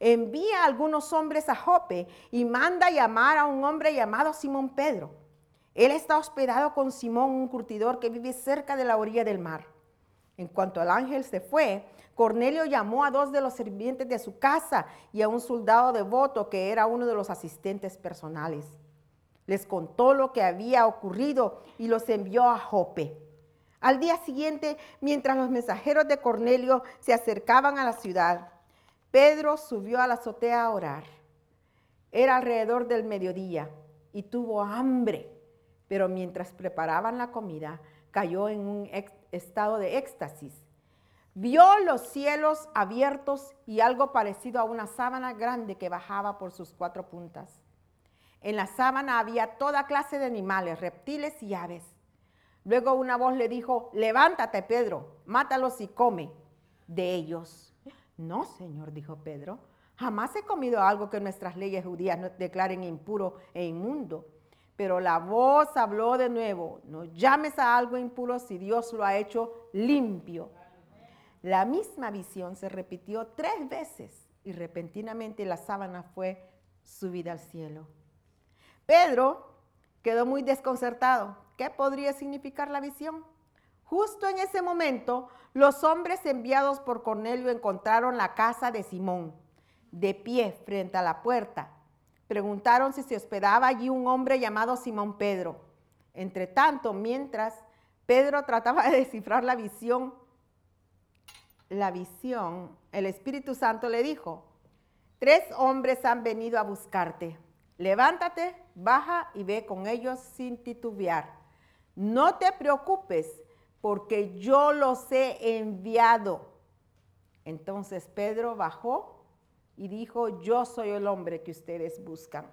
envía algunos hombres a Jope y manda llamar a un hombre llamado Simón Pedro. Él está hospedado con Simón, un curtidor que vive cerca de la orilla del mar. En cuanto el ángel se fue, Cornelio llamó a dos de los sirvientes de su casa y a un soldado devoto que era uno de los asistentes personales. Les contó lo que había ocurrido y los envió a Jope. Al día siguiente, mientras los mensajeros de Cornelio se acercaban a la ciudad, Pedro subió a la azotea a orar. Era alrededor del mediodía y tuvo hambre, pero mientras preparaban la comida, cayó en un estado de éxtasis. Vio los cielos abiertos y algo parecido a una sábana grande que bajaba por sus cuatro puntas. En la sábana había toda clase de animales, reptiles y aves. Luego una voz le dijo, levántate Pedro, mátalos y come de ellos. No, Señor, dijo Pedro, jamás he comido algo que nuestras leyes judías declaren impuro e inmundo. Pero la voz habló de nuevo, no llames a algo impuro si Dios lo ha hecho limpio. La misma visión se repitió tres veces y repentinamente la sábana fue subida al cielo. Pedro quedó muy desconcertado. ¿Qué podría significar la visión? Justo en ese momento, los hombres enviados por Cornelio encontraron la casa de Simón, de pie frente a la puerta preguntaron si se hospedaba allí un hombre llamado Simón Pedro. Entre tanto, mientras Pedro [laughs] trataba de descifrar la visión, la visión, el Espíritu Santo le dijo, tres hombres han venido a buscarte. Levántate, baja y ve con ellos sin titubear. No te preocupes, porque yo los he enviado. Entonces Pedro bajó y dijo, yo soy el hombre que ustedes buscan.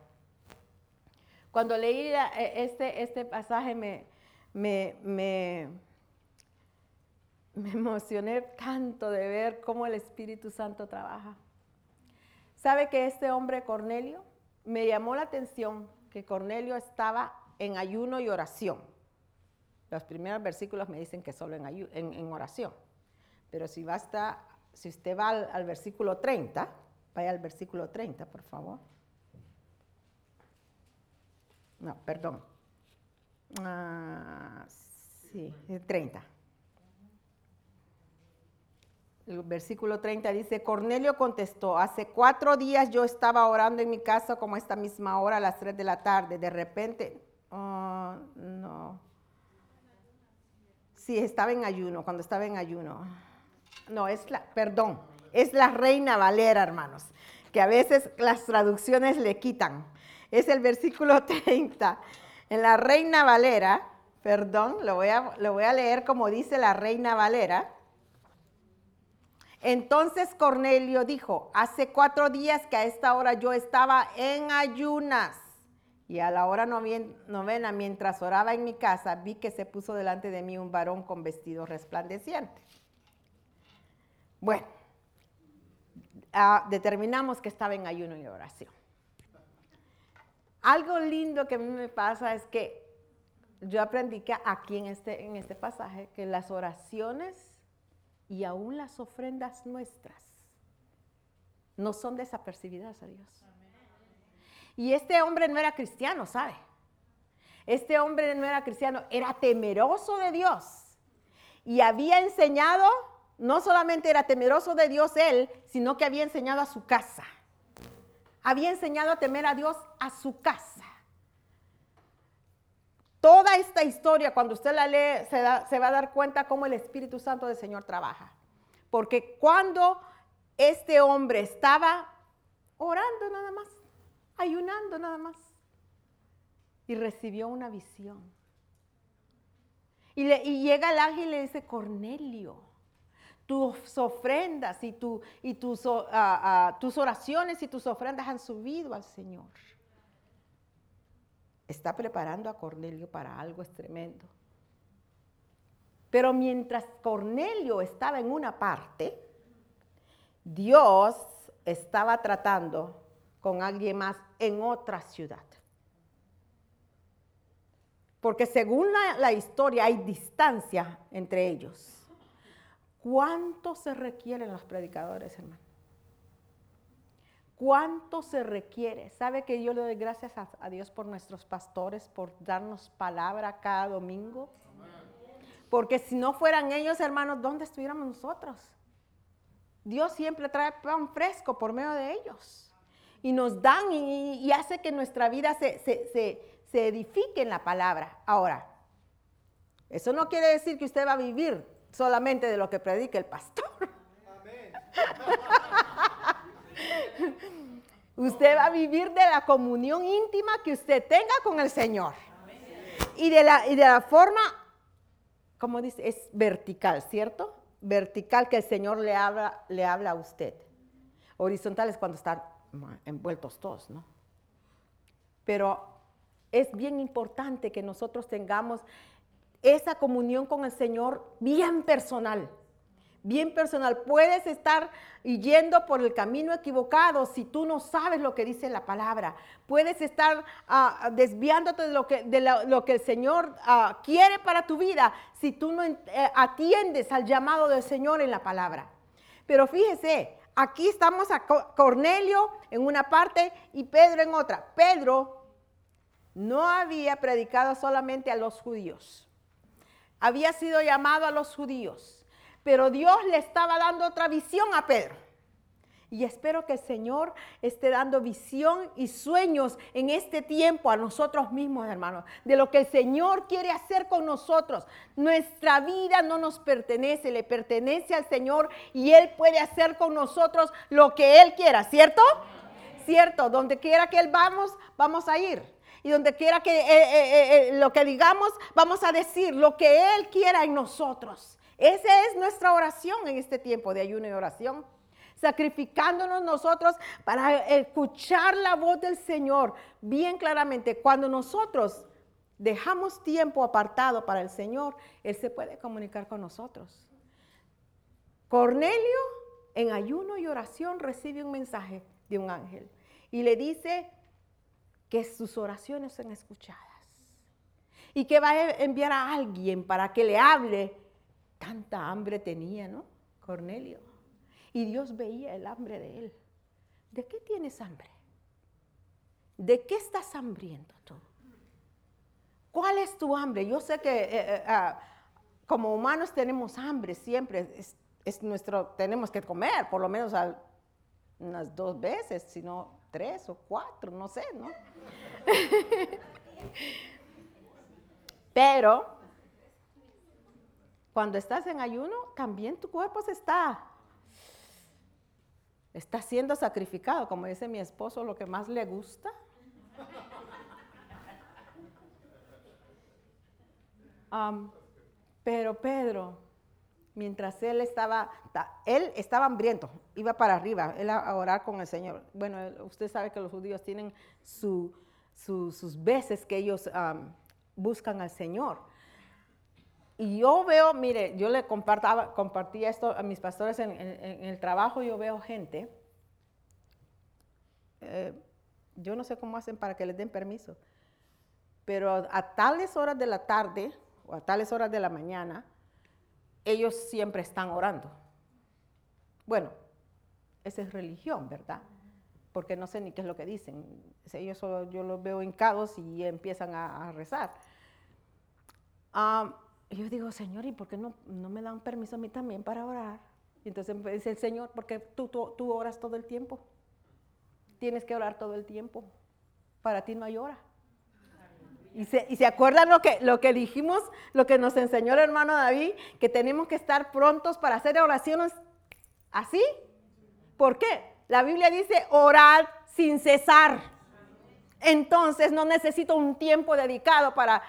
Cuando leí e, este, este pasaje me, me, me, me emocioné tanto de ver cómo el Espíritu Santo trabaja. ¿Sabe que este hombre Cornelio me llamó la atención que Cornelio estaba en ayuno y oración? Los primeros versículos me dicen que solo en, oración. Pero si, basta, si usted va al, al versículo 30, Vaya al versículo 30, por favor. No, perdón. Ah, sí, 30. El versículo 30 dice, Cornelio contestó, hace cuatro días yo estaba orando en mi casa como esta misma hora a las 3 de la tarde. De repente, oh, no. Sí, estaba en ayuno, cuando estaba en ayuno. No, es la, perdón, es la reina Valera, hermanos, que a veces las traducciones le quitan. Es el versículo [laughs] 30. En la reina Valera, perdón, lo voy a, lo voy a leer como dice la reina Valera. Entonces Cornelio dijo, hace cuatro días que a esta hora yo estaba en ayunas y a la hora novena, mientras oraba en mi casa, vi que se puso delante de mí un varón con vestido resplandeciente. Bueno, Ah, determinamos que estaba en ayuno y oración. Algo lindo que a mí me pasa es que yo aprendí que aquí en este, en este pasaje que las oraciones y aún las ofrendas nuestras no son desapercibidas a Dios. Y este hombre no era cristiano, ¿sabe? Este hombre no era cristiano, era temeroso de Dios y había enseñado no solamente era temeroso de Dios él, sino que había enseñado a su casa. Había enseñado a temer a Dios a su casa. Toda esta historia, cuando usted la lee, se, va a dar cuenta cómo el Espíritu Santo del Señor trabaja. Porque cuando este hombre estaba orando nada más, ayunando nada más, y recibió una visión. Y, y, llega el ángel y le dice, Cornelio, tus ofrendas y, y tus, tus oraciones y tus ofrendas han subido al Señor. Está preparando a Cornelio para algo tremendo. Pero mientras Cornelio estaba en una parte, Dios estaba tratando con alguien más en otra ciudad. Porque según la, historia hay distancia entre ellos. ¿Cuánto se requieren los predicadores, hermano? ¿Cuánto se requiere? ¿Sabe que yo le doy gracias a, Dios por nuestros pastores, por darnos palabra cada domingo? Porque si no fueran ellos, hermanos, ¿dónde estuviéramos nosotros? Dios siempre trae pan fresco por medio de ellos. Y nos dan y, hace que nuestra vida se, se edifique en la palabra. Ahora, eso no quiere decir que usted va a vivir solamente de lo que predica el pastor. usted va a vivir de la comunión íntima que usted tenga con el Señor. Y de, la, y de la forma, como dice, es vertical, ¿cierto? Vertical que el Señor le habla, le habla a usted. Horizontal es cuando están envueltos todos, ¿no? Pero es bien importante que nosotros tengamos esa comunión con el Señor bien personal. Bien personal. Puedes estar yendo por el camino equivocado si tú no sabes lo que dice la palabra. Puedes estar ah, desviándote de lo que, de lo, que el Señor ah, quiere para tu vida si tú no eh, atiendes al llamado del Señor en la palabra. Pero fíjese, aquí estamos a Cornelio en una parte y Pedro en otra. Pedro no había predicado solamente a los judíos. Había sido llamado a los judíos. Pero Dios le estaba dando otra visión a Pedro. Y espero que el Señor esté dando visión y sueños en este tiempo a nosotros mismos, hermanos, de lo que el Señor quiere hacer con nosotros. Nuestra vida no nos pertenece, le pertenece al Señor y Él puede hacer con nosotros lo que Él quiera, ¿cierto? Cierto, donde quiera que Él vamos, vamos a ir y donde quiera que eh, eh, eh, lo que digamos, vamos a decir lo que Él quiera en nosotros. Esa es nuestra oración en este tiempo de ayuno y oración. Sacrificándonos nosotros para escuchar la voz del Señor bien claramente. Cuando nosotros dejamos tiempo apartado para el Señor, Él se puede comunicar con nosotros. Cornelio en ayuno y oración recibe un mensaje de un ángel y le dice, que sus oraciones sean escuchadas. Y que va a enviar a alguien para que le hable. Tanta hambre tenía, ¿no? Cornelio. Y Dios veía el hambre de él. ¿De qué tienes hambre? ¿De qué estás hambriento tú? ¿Cuál es tu hambre? Yo sé que eh, eh, ah, como humanos tenemos hambre siempre. Es, nuestro, tenemos que comer, por lo menos unas dos veces, si no tres o cuatro, no sé, ¿no? [laughs] Pero cuando estás en ayuno, también tu cuerpo se está, está siendo sacrificado, como dice mi esposo, lo que más le gusta. pero Pedro, mientras él estaba, él estaba hambriento, iba para arriba, él a orar con el Señor. Bueno, usted sabe que los judíos tienen su, sus veces que ellos buscan al Señor. Y yo veo, mire, yo le compartaba, compartía esto a mis pastores en, el trabajo, yo veo gente, eh, yo no sé cómo hacen para que les den permiso, pero a tales horas de la tarde o a tales horas de la mañana, ellos siempre están orando. Bueno, esa es religión, ¿verdad? porque no sé ni qué es lo que dicen. Ellos solo, yo los veo hincados y empiezan a, rezar. Yo digo, Señor, ¿y por qué no, no, me dan permiso a mí también para orar? Y entonces me dice el Señor, porque tú, tú, tú, oras todo el tiempo. Tienes que orar todo el tiempo. Para ti no hay hora. Y se, y se acuerdan lo que, lo que dijimos, lo que nos enseñó el hermano David, que tenemos que estar prontos para hacer oraciones así. ¿Por qué? La Biblia dice orar sin cesar. Entonces no necesito un tiempo dedicado para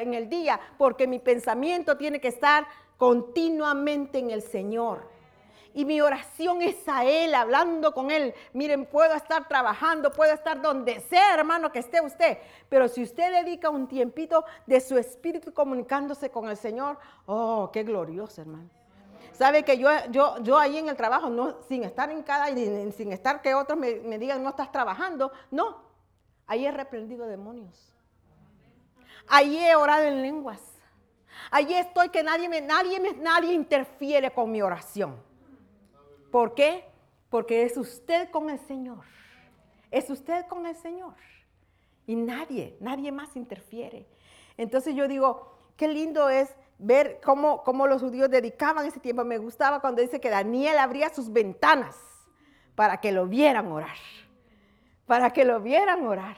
en el día, porque mi pensamiento tiene que estar continuamente en el Señor. Y mi oración es a Él, hablando con Él. Miren, puedo estar trabajando, puedo estar donde sea, hermano, que esté usted. Pero si usted dedica un tiempito de su espíritu comunicándose con el Señor, oh, qué glorioso, hermano. Sabe que yo, yo, yo ahí en el trabajo, no, sin estar en cada, sin estar que otros me, me digan, no estás trabajando, no. Ahí he reprendido demonios. Ahí he orado en lenguas. Allí estoy que nadie, me, nadie, me, nadie interfiere con mi oración. ¿Por qué? Porque es usted con el Señor. Es usted con el Señor. Y nadie, nadie más interfiere. Entonces yo digo, qué lindo es ver cómo, cómo los judíos dedicaban ese tiempo. Me gustaba cuando dice que Daniel abría sus ventanas para que lo vieran orar. Para que lo vieran orar.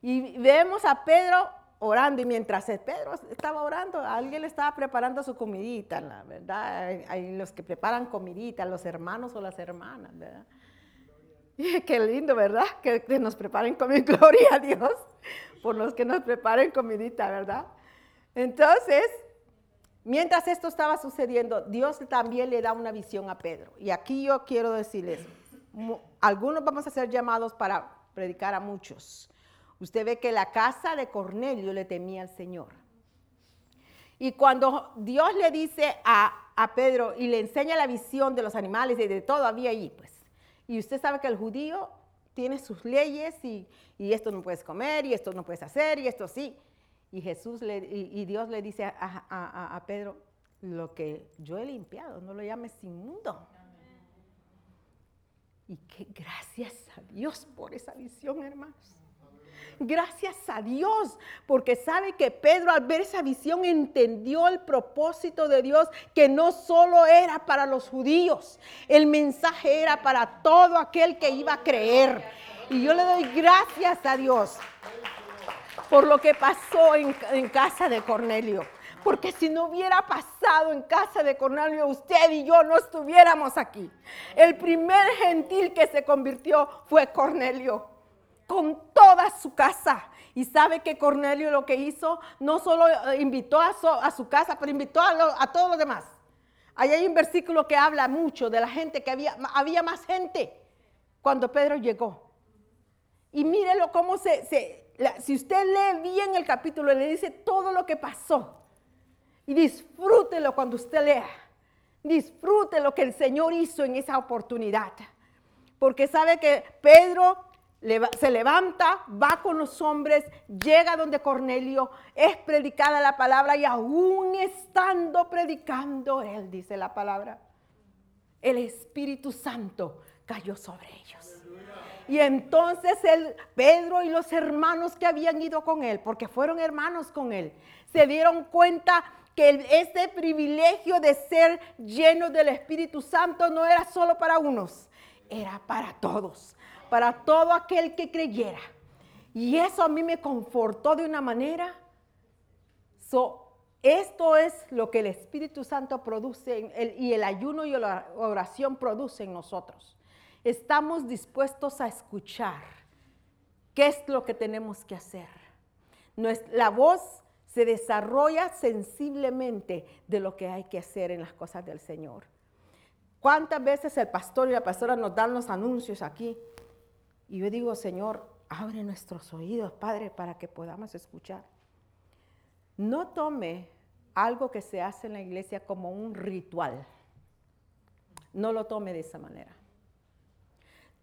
Y vemos a Pedro orando y mientras Pedro estaba orando, alguien le estaba preparando su comidita, la verdad. Hay, los que preparan comidita, los hermanos o las hermanas, ¿verdad? Y [laughs] qué lindo, ¿verdad? Que, nos preparen comida. [laughs] Gloria a Dios por los que nos preparen comidita, ¿verdad? Entonces, mientras esto estaba sucediendo, Dios también le da una visión a Pedro. Y aquí yo quiero decirles, algunos vamos a ser llamados para predicar a muchos. Usted ve que la casa de Cornelio le temía al Señor. Y cuando Dios le dice a, Pedro y le enseña la visión de los animales y de todo, había allí, pues. Y usted sabe que el judío tiene sus leyes y, esto no puedes comer y esto no puedes hacer y esto sí. Y Jesús le, y, Dios le dice a, a, Pedro, lo que yo he limpiado, no lo llames inmundo. Y que gracias a Dios por esa visión, hermanos. Gracias a Dios, porque sabe que Pedro al ver esa visión entendió el propósito de Dios, que no solo era para los judíos, el mensaje era para todo aquel que iba a creer. Y yo le doy gracias a Dios por lo que pasó en, en casa de Cornelio. Porque si no hubiera pasado en casa de Cornelio, usted y yo no estuviéramos aquí. El primer gentil que se convirtió fue Cornelio con toda su casa. Y sabe que Cornelio lo que hizo, no solo eh, invitó a su, casa, pero invitó a, todos los demás. Ahí hay un versículo que habla mucho de la gente, que había, había más gente cuando Pedro llegó. Y mírelo cómo se, si usted lee bien el capítulo, le dice todo lo que pasó. Y disfrútelo cuando usted lea. Disfrute lo que el Señor hizo en esa oportunidad. Porque sabe que Pedro se levanta, va con los hombres, llega donde Cornelio, es predicada la palabra y aún estando predicando, él dice la palabra, el Espíritu Santo cayó sobre ellos. Y entonces el Pedro y los hermanos que habían ido con él, porque fueron hermanos con él, se dieron cuenta que este privilegio de ser lleno del Espíritu Santo no era solo para unos, era para todos para todo aquel que creyera. Y eso a mí me confortó de una manera. esto es lo que el Espíritu Santo produce y el ayuno y la oración producen en nosotros. Estamos dispuestos a escuchar qué es lo que tenemos que hacer. la voz se desarrolla sensiblemente de lo que hay que hacer en las cosas del Señor. ¿Cuántas veces el pastor y la pastora nos dan los anuncios aquí? Y yo digo, Señor, abre nuestros oídos, Padre, para que podamos escuchar. No tome algo que se hace en la iglesia como un ritual. No lo tome de esa manera.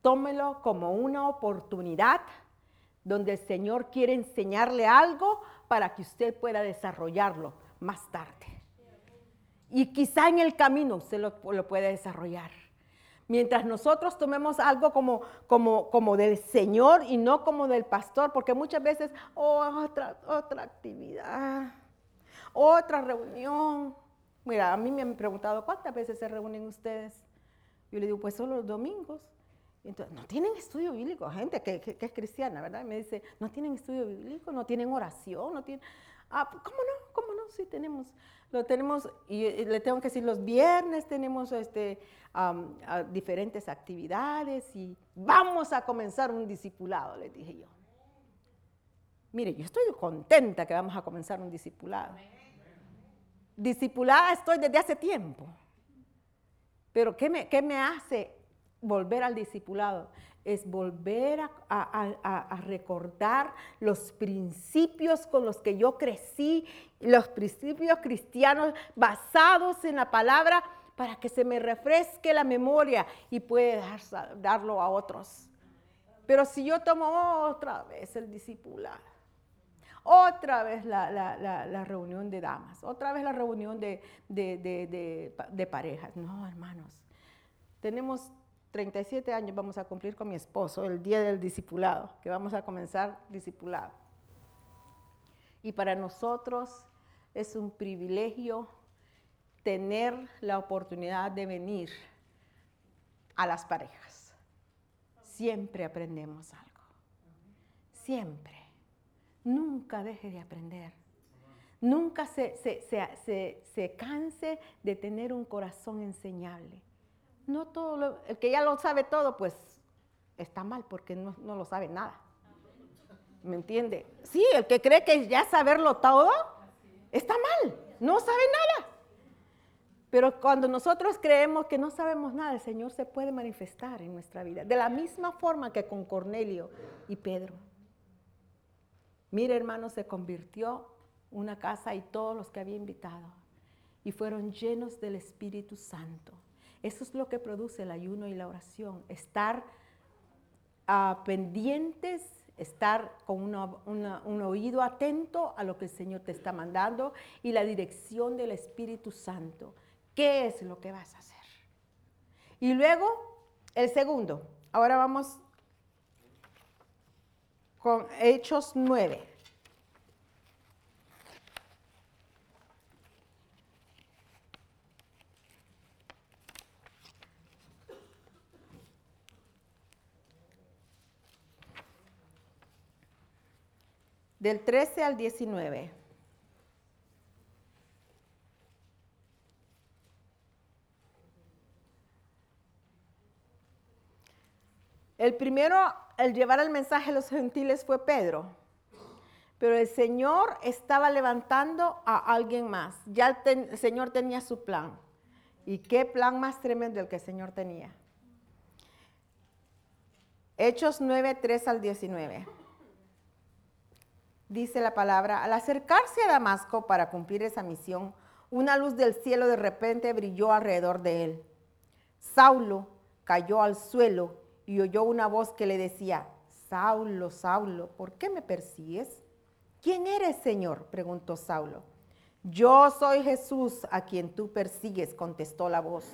Tómelo como una oportunidad donde el Señor quiere enseñarle algo para que usted pueda desarrollarlo más tarde. Y quizá en el camino usted lo, lo puede desarrollar. Mientras nosotros tomemos algo como, como, como del Señor y no como del pastor, porque muchas veces, oh, otra, otra actividad, otra reunión. Mira, a mí me han preguntado, ¿cuántas veces se reúnen ustedes? Yo le digo, pues solo los domingos. Entonces, no tienen estudio bíblico, gente que, es cristiana, ¿verdad? me dice, no tienen estudio bíblico, no tienen oración, no tienen... Ah, ¿cómo no? ¿Cómo no? Sí tenemos. Lo tenemos, y le tengo que decir, los viernes tenemos este, diferentes actividades y vamos a comenzar un discipulado, les dije yo. Mire, yo estoy contenta que vamos a comenzar un discipulado. discipulada estoy desde hace tiempo. Pero ¿qué me, qué me hace volver al discipulado? Es volver a, recordar los principios con los que yo crecí, los principios cristianos basados en la palabra para que se me refresque la memoria y pueda darlo a otros. Pero si yo tomo otra vez el discipulado, otra vez la, reunión de damas, otra vez la reunión de, parejas. No, hermanos, tenemos 37 años, vamos a cumplir con mi esposo el día del discipulado, que vamos a comenzar discipulado. Y para nosotros es un privilegio tener la oportunidad de venir a las parejas. Siempre aprendemos algo. Siempre. Nunca deje de aprender. Nunca se, se, canse de tener un corazón enseñable. No todo el que ya lo sabe todo, pues está mal porque no, no lo sabe nada. ¿Me entiende? Sí, el que cree que ya saberlo todo, está mal, no sabe nada. Pero cuando nosotros creemos que no sabemos nada, el Señor se puede manifestar en nuestra vida. De la misma forma que con Cornelio y Pedro. Mire, hermano, se convirtió una casa y todos los que había invitado. Y fueron llenos del Espíritu Santo. Eso es lo que produce el ayuno y la oración. Estar uh, pendientes, estar con un oído atento a lo que el Señor te está mandando y la dirección del Espíritu Santo. ¿Qué es lo que vas a hacer? Y luego, el segundo. Ahora vamos con Hechos 9. Del 13 al 19. El primero, el llevar el mensaje a los gentiles fue Pedro. Pero el Señor estaba levantando a alguien más. Ya el, Señor tenía su plan. ¿Y qué plan más tremendo el que el Señor tenía? Hechos 9, 3 al 19. Dice la palabra, al acercarse a Damasco para cumplir esa misión, una luz del cielo de repente brilló alrededor de él. Saulo cayó al suelo y oyó una voz que le decía, Saulo, Saulo, ¿por qué me persigues? ¿Quién eres, Señor? preguntó Saulo. Yo soy Jesús a quien tú persigues, contestó la voz.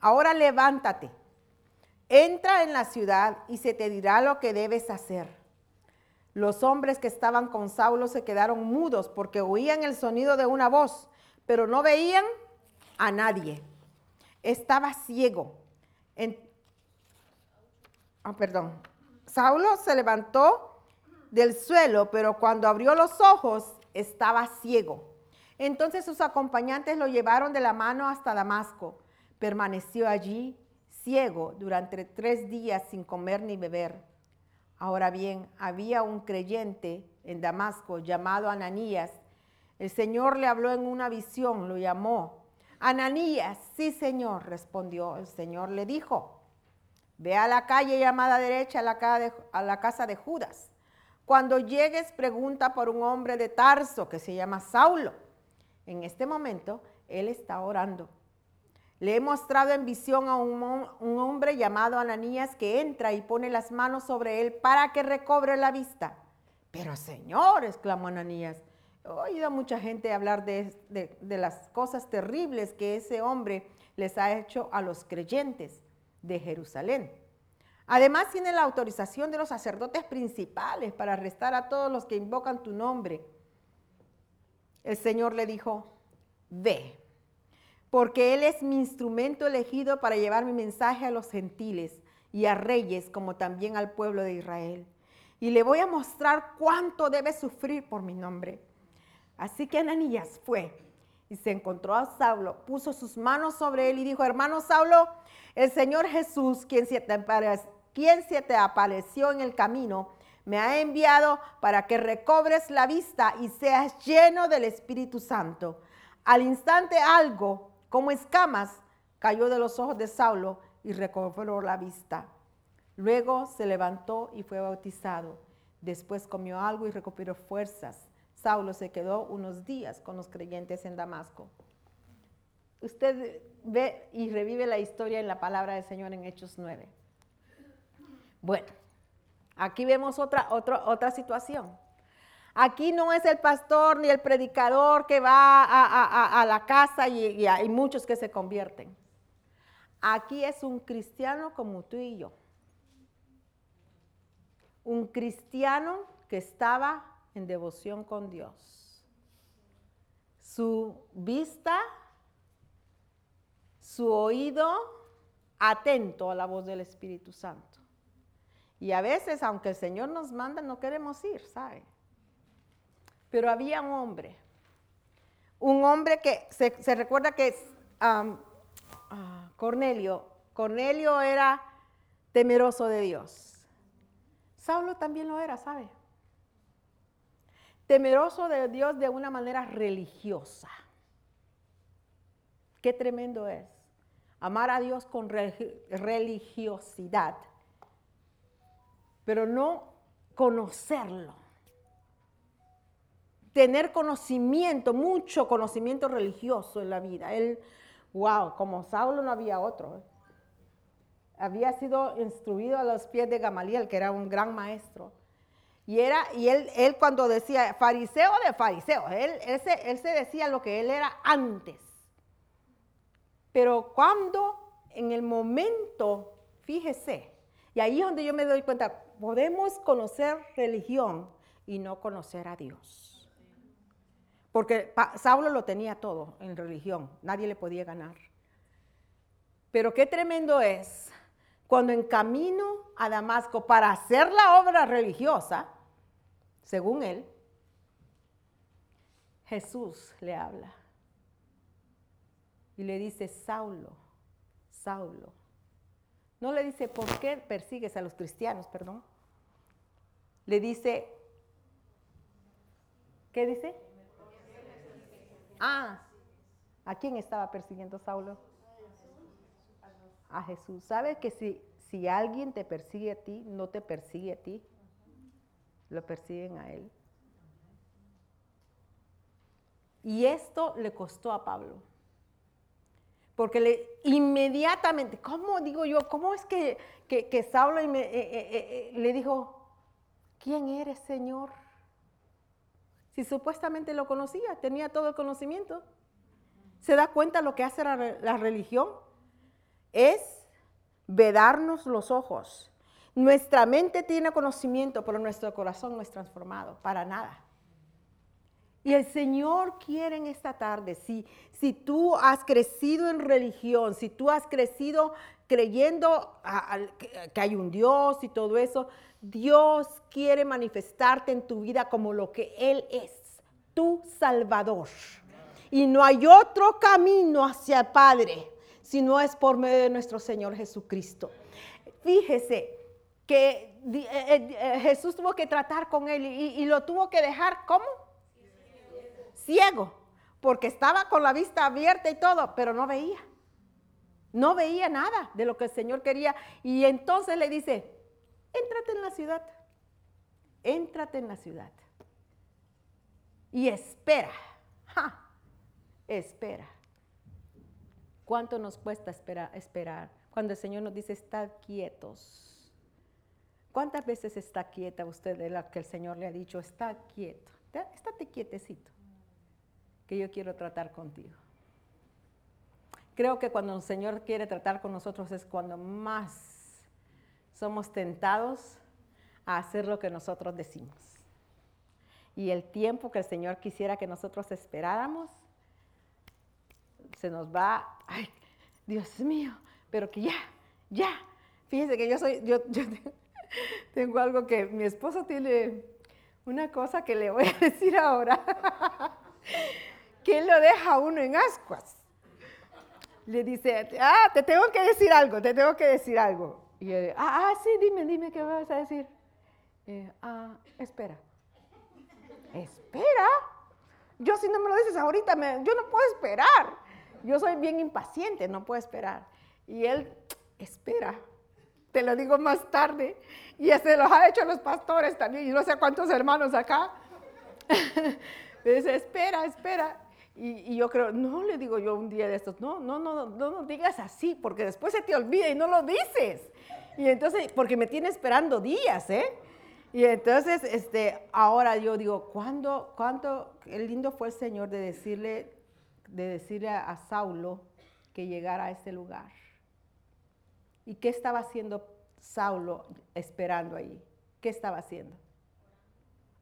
Ahora levántate, entra en la ciudad y se te dirá lo que debes hacer. Los hombres que estaban con Saulo se quedaron mudos porque oían el sonido de una voz, pero no veían a nadie. Estaba ciego. Ah, perdón, Saulo se levantó del suelo, pero cuando abrió los ojos estaba ciego. Entonces sus acompañantes lo llevaron de la mano hasta Damasco. Permaneció allí ciego durante tres días sin comer ni beber. Ahora bien, había un creyente en Damasco llamado Ananías. El Señor le habló en una visión, lo llamó. Ananías, sí Señor, respondió. El Señor le dijo, Ve a la calle llamada derecha, a la, casa de Judas. Cuando llegues, pregunta por un hombre de Tarso que se llama Saulo. En este momento, él está orando. Le he mostrado en visión a un, hombre llamado Ananías que entra y pone las manos sobre él para que recobre la vista. Pero Señor, exclamó Ananías, he oído a mucha gente hablar de, de las cosas terribles que ese hombre les ha hecho a los creyentes de Jerusalén. Además tiene la autorización de los sacerdotes principales para arrestar a todos los que invocan tu nombre. El Señor le dijo, ve, porque Él es mi instrumento elegido para llevar mi mensaje a los gentiles y a reyes como también al pueblo de Israel. Y le voy a mostrar cuánto debe sufrir por mi nombre. Así que Ananías fue y se encontró a Saulo, puso sus manos sobre él y dijo, hermano Saulo, el Señor Jesús, quien se, te apareció en el camino, me ha enviado para que recobres la vista y seas lleno del Espíritu Santo. Al instante algo, como escamas, cayó de los ojos de Saulo y recobró la vista. Luego se levantó y fue bautizado. Después comió algo y recuperó fuerzas. Saulo se quedó unos días con los creyentes en Damasco. Usted ve y revive la historia en la palabra del Señor en Hechos 9. Bueno, aquí vemos otra, otra, otra situación. Aquí no es el pastor ni el predicador que va a, la casa y hay muchos que se convierten. Aquí es un cristiano como tú y yo. Un cristiano que estaba en devoción con Dios. Su vista, su oído atento a la voz del Espíritu Santo. Y a veces, aunque el Señor nos manda, no queremos ir, ¿sabe? Pero había un hombre, un hombre que se, recuerda que um, Cornelio, Cornelio era temeroso de Dios. Saulo también lo era, ¿sabe? Temeroso de Dios de una manera religiosa. Qué tremendo es. Amar a Dios con religiosidad, pero no conocerlo tener conocimiento, mucho conocimiento religioso en la vida. Él, wow, como Saulo no había otro. Había sido instruido a los pies de Gamaliel, que era un gran maestro. Y, era, y él, él cuando decía fariseo de fariseo, él, él, se, él se decía lo que él era antes. Pero cuando en el momento, fíjese, y ahí es donde yo me doy cuenta, podemos conocer religión y no conocer a Dios. Porque Saulo lo tenía todo en religión, nadie le podía ganar. Pero qué tremendo es cuando en camino a Damasco para hacer la obra religiosa, según él, Jesús le habla y le dice, Saulo, Saulo. No le dice, ¿por qué persigues a los cristianos? Perdón. Le dice, ¿qué dice? Ah, ¿a quién estaba persiguiendo Saulo? A Jesús. ¿Sabes que si, si alguien te persigue a ti, no te persigue a ti? Lo persiguen a él. Y esto le costó a Pablo. Porque le, inmediatamente, ¿cómo digo yo? ¿Cómo es que, que, Saulo eh, eh, eh, le dijo, ¿quién eres, Señor? Si supuestamente lo conocía, tenía todo el conocimiento. ¿Se da cuenta lo que hace la, religión? Es vedarnos los ojos. Nuestra mente tiene conocimiento, pero nuestro corazón no es transformado, para nada. Y el Señor quiere en esta tarde, si, si tú has crecido en religión, si tú has crecido creyendo que hay un Dios y todo eso, Dios quiere manifestarte en tu vida como lo que Él es, tu Salvador. Y no hay otro camino hacia el Padre si no es por medio de nuestro Señor Jesucristo. Fíjese que eh, eh, eh, Jesús tuvo que tratar con él y, y lo tuvo que dejar ¿cómo? Ciego, porque estaba con la vista abierta y todo, pero no veía. No veía nada de lo que el Señor quería. Y entonces le dice, Éntrate en la ciudad. Éntrate en la ciudad. Y espera. Espera. ¿Cuánto nos cuesta esperar? Cuando el Señor nos dice, estad quietos. ¿Cuántas veces está quieta usted de lo que el Señor le ha dicho? Está quieto. Estate quietecito. Que yo quiero tratar contigo. Creo que cuando el Señor quiere tratar con nosotros es cuando más somos tentados a hacer lo que nosotros decimos. Y el tiempo que el Señor quisiera que nosotros esperáramos, se nos va, ay, Dios mío, pero que ya, ya. Fíjense que yo soy, yo, [laughs] tengo algo que mi esposo tiene una cosa que le voy a [laughs] decir ahora, [laughs] que lo deja uno en ascuas. Le dice, ah, te tengo que decir algo, te tengo que decir algo. Y él, ah, ah, sí, dime, dime qué vas a decir. ah, espera. ¿Espera? Yo si no me lo dices ahorita, yo no puedo esperar. Yo soy bien impaciente, no puedo esperar. Y él espera. Te lo digo más tarde. Y se los ha hecho los pastores también. Y no sé cuántos hermanos acá. [laughs] Dice, espera, espera. Y, yo creo, no le digo yo un día de estos, no, no, no, no, no digas así, porque después se te olvida y no lo dices. Y entonces, porque me tiene esperando días, ¿eh? Y entonces, este, ahora yo digo, ¿cuándo, cuánto, qué lindo fue el Señor de decirle, de decirle a, Saulo que llegara a ese lugar? ¿Y qué estaba haciendo Saulo esperando ahí? ¿Qué estaba haciendo?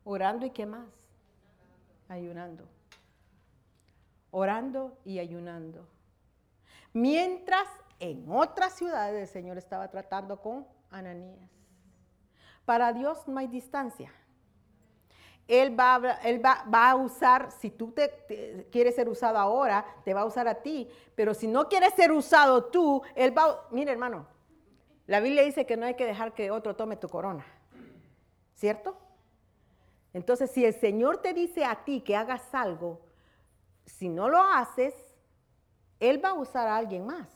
Orando y qué más? Ayunando. Orando y ayunando. Mientras en otras ciudades el Señor estaba tratando con Ananías. Para Dios no hay distancia. Él va, a usar, si tú te, quieres ser usado ahora, te va a usar a ti. Pero si no quieres ser usado tú, Él va, a, mire hermano, la Biblia dice que no hay que dejar que otro tome tu corona. ¿Cierto? Entonces, si el Señor te dice a ti que hagas algo, si no lo haces, Él va a usar a alguien más.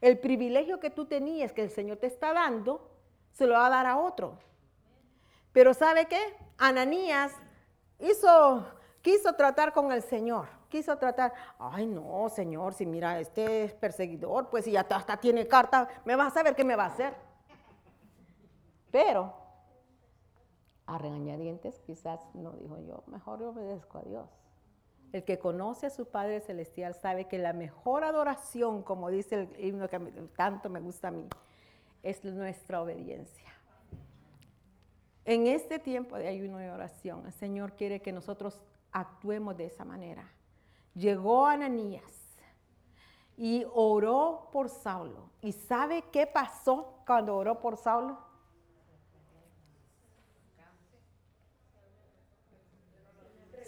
El privilegio que tú tenías, que el Señor te está dando, se lo va a dar a otro. Pero ¿sabe qué? Ananías quiso tratar con el Señor. Quiso tratar, ay no, Señor, si mira, este es perseguidor, pues si ya hasta tiene carta, me vas a saber qué me va a hacer. Pero a regañadientes quizás no dijo yo, mejor obedezco a Dios. El que conoce a su Padre Celestial sabe que la mejor adoración, como dice el himno que tanto me gusta a mí, es nuestra obediencia. En este tiempo de ayuno y oración, el Señor quiere que nosotros actuemos de esa manera. Llegó Ananías y oró por Saulo. ¿Y sabe qué pasó cuando oró por Saulo?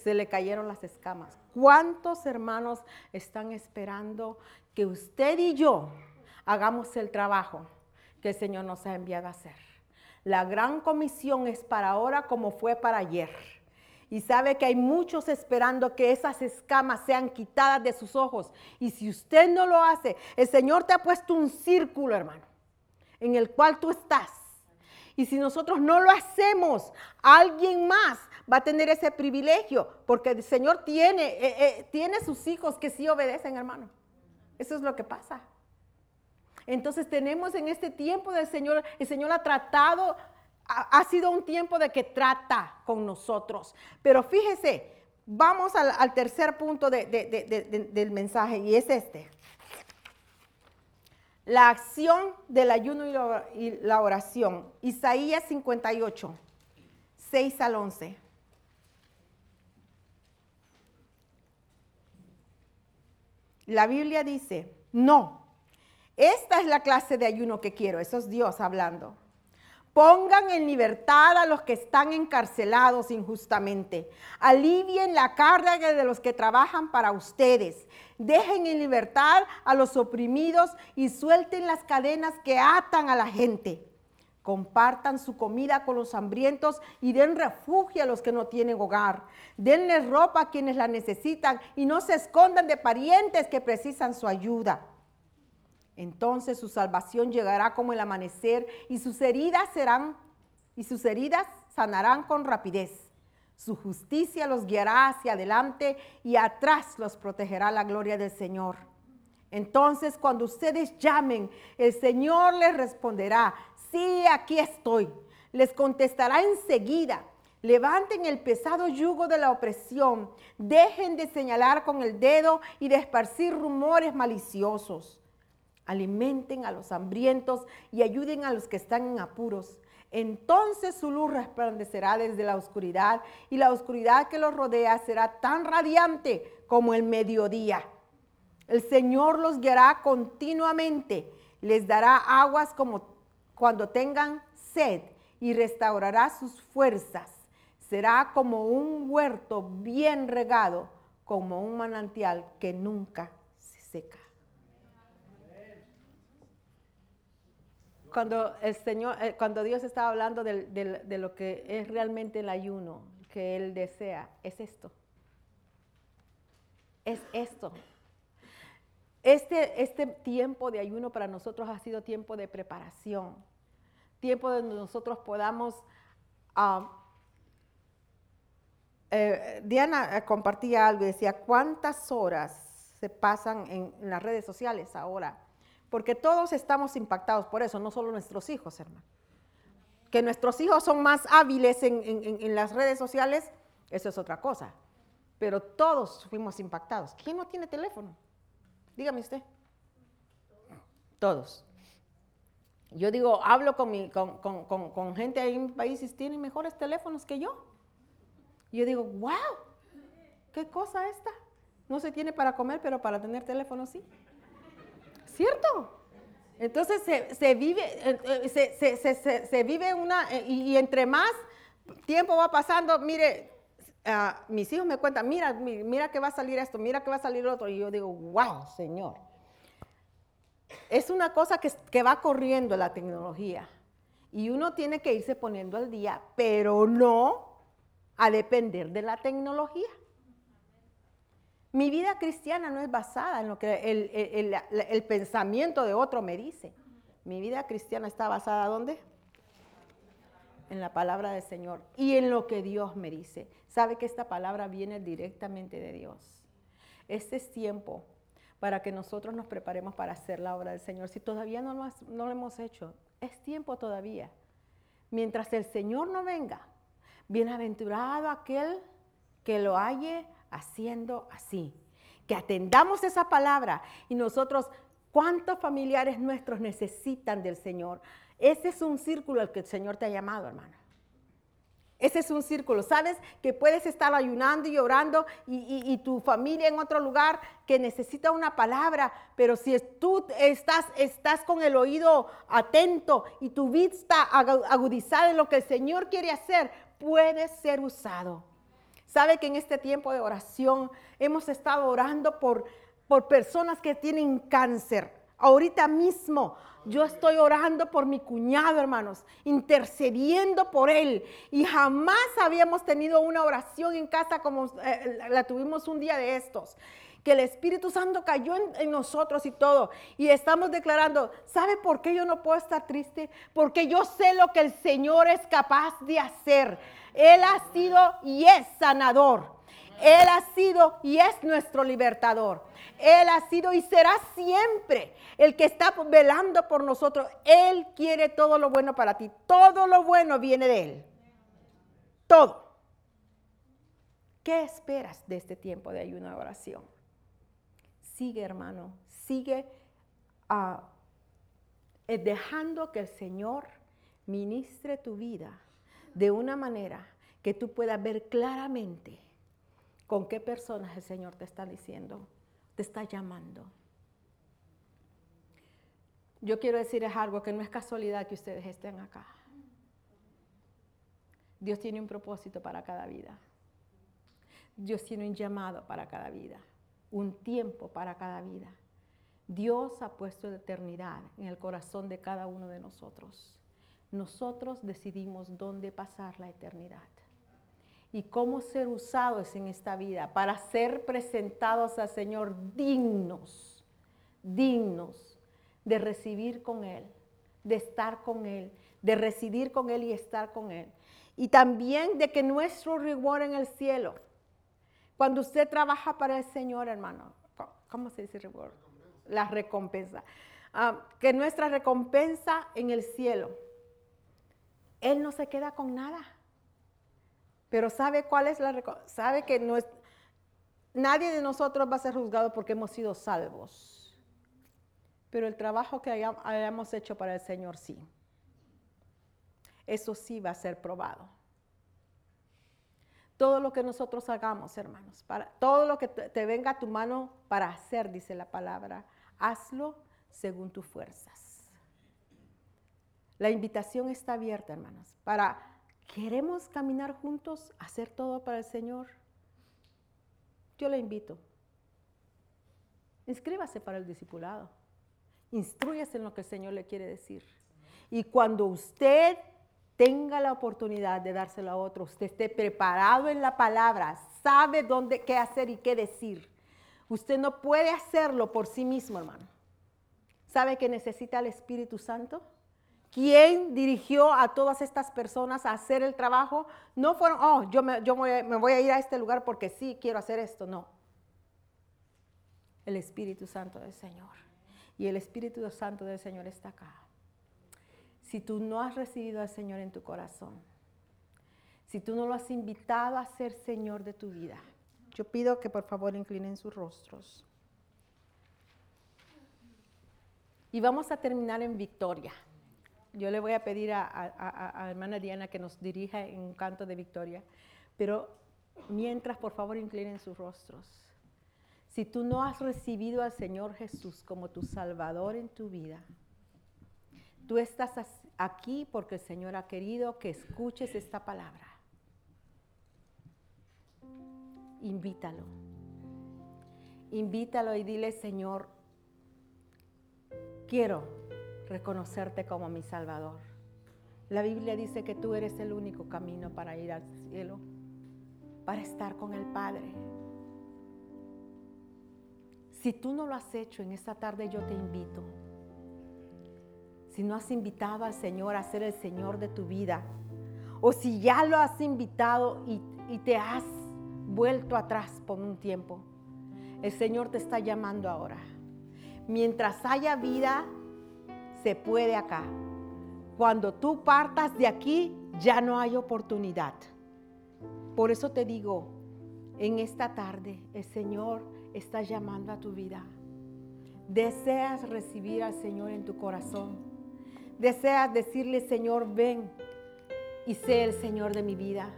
Se le cayeron las escamas. ¿Cuántos hermanos están esperando que usted y yo hagamos el trabajo que el Señor nos ha enviado a hacer. La gran comisión es para ahora como fue para ayer. Y sabe que hay muchos esperando que esas escamas sean quitadas de sus ojos. Y si usted no lo hace, el Señor te ha puesto un círculo, hermano, en el cual tú estás. Y si nosotros no lo hacemos, alguien más va a tener ese privilegio, porque el Señor tiene, eh, eh, tiene sus hijos que sí obedecen, hermano. Eso es lo que pasa. Entonces tenemos en este tiempo del Señor, el Señor ha tratado, ha, sido un tiempo de que trata con nosotros. Pero fíjese, vamos al, tercer punto del mensaje y es este. La acción del ayuno y la oración. Isaías 58, 6 al 11. La Biblia dice, no, esta es la clase de ayuno que quiero, eso es Dios hablando. Pongan en libertad a los que están encarcelados injustamente. Alivien la carga de los que trabajan para ustedes. Dejen en libertad a los oprimidos y suelten las cadenas que atan a la gente. Compartan su comida con los hambrientos y den refugio a los que no tienen hogar. Denles ropa a quienes la necesitan y no se escondan de parientes que precisan su ayuda. Entonces su salvación llegará como el amanecer y sus heridas serán y sus heridas sanarán con rapidez. Su justicia los guiará hacia adelante y atrás los protegerá la gloria del Señor. Entonces cuando ustedes llamen, el Señor les responderá, sí, aquí estoy. Les contestará enseguida. Levanten el pesado yugo de la opresión. Dejen de señalar con el dedo y de esparcir rumores maliciosos alimenten a los hambrientos y ayuden a los que están en apuros. Entonces su luz resplandecerá desde la oscuridad y la oscuridad que los rodea será tan radiante como el mediodía. El Señor los guiará continuamente, les dará aguas como cuando tengan sed y restaurará sus fuerzas. Será como un huerto bien regado, como un manantial que nunca se seca. cuando el Señor, eh, cuando Dios estaba hablando del- de lo que es realmente el ayuno que Él desea, es esto. Es esto. Este, este tiempo de ayuno para nosotros ha sido tiempo de preparación, tiempo donde nosotros podamos... ah, eh, Diana eh, compartía algo y decía, ¿cuántas horas se pasan en, las redes sociales ahora? Porque todos estamos impactados por eso, no solo nuestros hijos, hermano. Que nuestros hijos son más hábiles en- en las redes sociales, eso es otra cosa. Pero todos fuimos impactados. ¿Quién no tiene teléfono? Dígame usted. Todos. Yo digo, hablo con, mi- con- con- con- con gente ahí en mi país y tienen mejores teléfonos que yo. Y yo digo, wow, qué cosa esta. No se tiene para comer, pero para tener teléfono sí. ¿Cierto? Entonces se, se vive, eh, eh, se, se- se- vive una, eh, y entre más tiempo va pasando, mire, ah, mis hijos me cuentan, mira, mi- mira que va a salir esto, mira que va a salir otro, y yo digo, wow, Señor. Es una cosa que, va corriendo la tecnología, y uno tiene que irse poniendo al día, pero no a depender de la tecnología. Mi vida cristiana no es basada en lo que el- el pensamiento de otro me dice. Mi vida cristiana está basada ¿dónde? En la palabra del Señor y en lo que Dios me dice. Sabe que esta palabra viene directamente de Dios. Este es tiempo para que nosotros nos preparemos para hacer la obra del Señor. Si todavía no lo, no lo hemos hecho, es tiempo todavía. Mientras el Señor no venga, bienaventurado aquel que lo halle haciendo así. Que atendamos esa palabra y nosotros, ¿cuántos familiares nuestros necesitan del Señor? Ese es un círculo al que el Señor te ha llamado, hermano. Ese es un círculo. Sabes que puedes estar ayunando y orando y, tu familia en otro lugar que necesita una palabra, pero si tú estás, estás con el oído atento y tu vista agu- agudizada en lo que el Señor quiere hacer, puedes ser usado. Sabe que en este tiempo de oración hemos estado orando por, por personas que tienen cáncer. Ahorita mismo yo estoy orando por mi cuñado, hermanos, intercediendo por él. Y jamás habíamos tenido una oración en casa como eh, la tuvimos un día de estos. Que el Espíritu Santo cayó en, en nosotros y todo. Y estamos declarando, ¿sabe por qué yo no puedo estar triste? Porque yo sé lo que el Señor es capaz de hacer. Él ha sido y es sanador. Él ha sido y es nuestro libertador. Él ha sido y será siempre el que está velando por nosotros. Él quiere todo lo bueno para ti. Todo lo bueno viene de Él. Todo. ¿Qué esperas de este tiempo de ayuno y oración? Sigue, hermano. Sigue ah, eh, dejando que el Señor ministre tu vida de una manera que tú puedas ver claramente con qué personas el Señor te está diciendo, te está llamando. Yo quiero decirles algo que no es casualidad que ustedes estén acá. Dios tiene un propósito para cada vida. Dios tiene un llamado para cada vida, un tiempo para cada vida. Dios ha puesto la eternidad en el corazón de cada uno de nosotros. Nosotros decidimos dónde pasar la eternidad y cómo ser usados en esta vida para ser presentados al Señor dignos, dignos de recibir con Él, de estar con Él, de residir con Él y estar con Él. Y también de que nuestro rigor en el cielo, cuando usted trabaja para el Señor, hermano, ¿cómo- ¿cómo se dice rigor? La recompensa. Ah, que nuestra recompensa en el cielo, Él no se queda con nada. Pero ¿sabe cuál es la? Sabe que no es- nadie de nosotros va a ser juzgado porque hemos sido salvos. Pero el trabajo que haya- hayamos hecho para el Señor sí. Eso sí va a ser probado. Todo lo que nosotros hagamos, hermanos, para, todo lo que te, te venga a tu mano para hacer, dice la palabra, hazlo según tus fuerzas. La invitación está abierta, hermanos, para, ¿queremos caminar juntos, hacer todo para el Señor? Yo le invito. Inscríbase para el discipulado. Instruyase en lo que el Señor le quiere decir. Y cuando usted tenga la oportunidad de dárselo a otro, usted esté preparado en la palabra, sabe dónde, qué hacer y qué decir. Usted no puede hacerlo por sí mismo, hermano. ¿Sabe que necesita el Espíritu Santo? ¿Quién dirigió a todas estas personas a hacer el trabajo? No fueron, oh, yo, me, voy a ir a este lugar porque sí quiero hacer esto. No. El Espíritu Santo del Señor. Y el Espíritu Santo del Señor está acá. Si tú no has recibido al Señor en tu corazón, si tú no lo has invitado a ser Señor de tu vida, yo pido que por favor inclinen sus rostros. Y vamos a terminar en victoria. Yo le voy a pedir a, a, hermana Diana que nos dirija en un canto de victoria. Pero mientras, por favor, inclinen sus rostros. Si tú no has recibido al Señor Jesús como tu Salvador en tu vida, tú estás aquí porque el Señor ha querido que escuches esta palabra. Invítalo. Invítalo y dile, Señor, quiero reconocerte como mi Salvador. La Biblia dice que tú eres el único camino para ir al cielo, para estar con el Padre. Si tú no lo has hecho en esta tarde, yo te invito. Si no has invitado al Señor a ser el Señor de tu vida, o si ya lo has invitado y, y te has vuelto atrás por un tiempo, el Señor te está llamando ahora. Mientras haya vida, se puede acá. Cuando tú partas de aquí, ya no hay oportunidad. Por eso te digo, en esta tarde el Señor está llamando a tu vida. Deseas recibir al Señor en tu corazón. Deseas decirle, Señor, ven y sé el Señor de mi vida.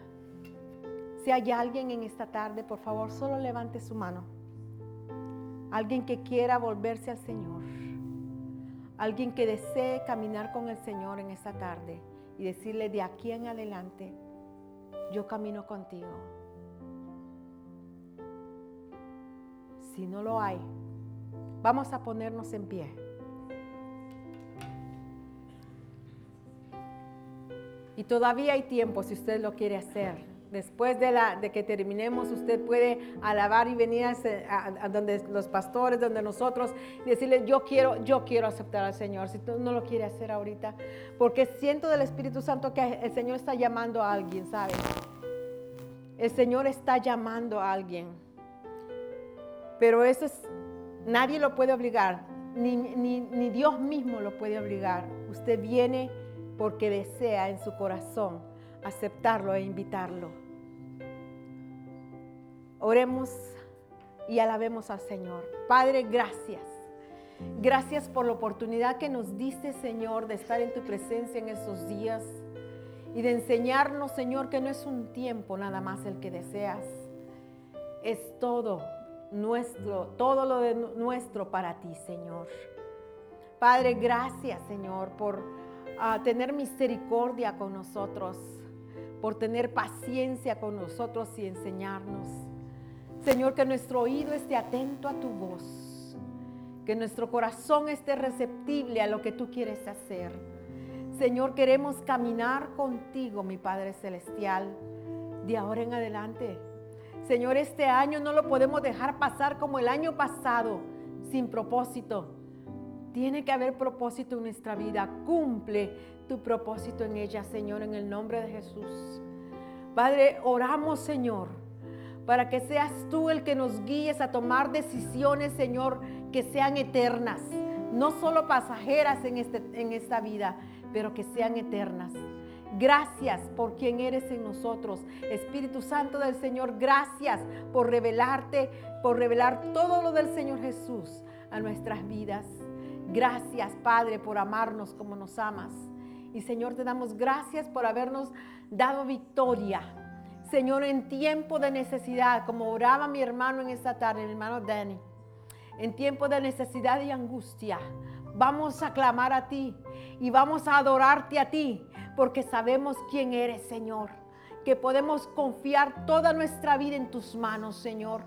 Si hay alguien en esta tarde, por favor, solo levante su mano. Alguien que quiera volverse al Señor. Alguien que desee caminar con el Señor en esta tarde y decirle de aquí en adelante, yo camino contigo. Si no lo hay, vamos a ponernos en pie. Y todavía hay tiempo si usted lo quiere hacer. Después de, que terminemos, usted puede alabar y venir a, donde los pastores, donde nosotros, y decirle, yo quiero, yo quiero aceptar al Señor, si tú no lo quieres hacer ahorita, porque siento del Espíritu Santo que el Señor está llamando a alguien, ¿sabe? El Señor está llamando a alguien. Pero eso es, nadie lo puede obligar, ni Dios mismo lo puede obligar. Usted viene porque desea en su corazón aceptarlo e invitarlo. Oremos y alabemos al Señor. Padre, gracias. Gracias por la oportunidad que nos diste, Señor, de estar en tu presencia en estos días y de enseñarnos, Señor, que no es un tiempo nada más el que deseas. Es todo nuestro, todo lo de nuestro para ti, Señor. Padre, gracias, Señor, por ah, tener misericordia con nosotros por tener paciencia con nosotros y enseñarnos. Señor, que nuestro oído esté atento a tu voz, que nuestro corazón esté receptible a lo que tú quieres hacer. Señor, queremos caminar contigo, mi Padre Celestial, de ahora en adelante. Señor, este año no lo podemos dejar pasar como el año pasado, sin propósito. Tiene que haber propósito en nuestra vida. Cumple tu propósito en ella, Señor, en el nombre de Jesús. Padre, oramos, Señor, para que seas tú el que nos guíes a tomar decisiones, Señor, que sean eternas, no solo pasajeras en, este, en esta vida, pero que sean eternas. Gracias por quien eres en nosotros. Espíritu Santo del Señor, gracias por revelarte, por revelar todo lo del Señor Jesús a nuestras vidas. Gracias, Padre, por amarnos como nos amas. Y Señor, te damos gracias por habernos dado victoria. Señor, en tiempo de necesidad, como oraba mi hermano en esta tarde, el hermano Danny, en tiempo de necesidad y angustia, vamos a clamar a ti y vamos a adorarte a ti, porque sabemos quién eres, Señor, que podemos confiar toda nuestra vida en tus manos, Señor.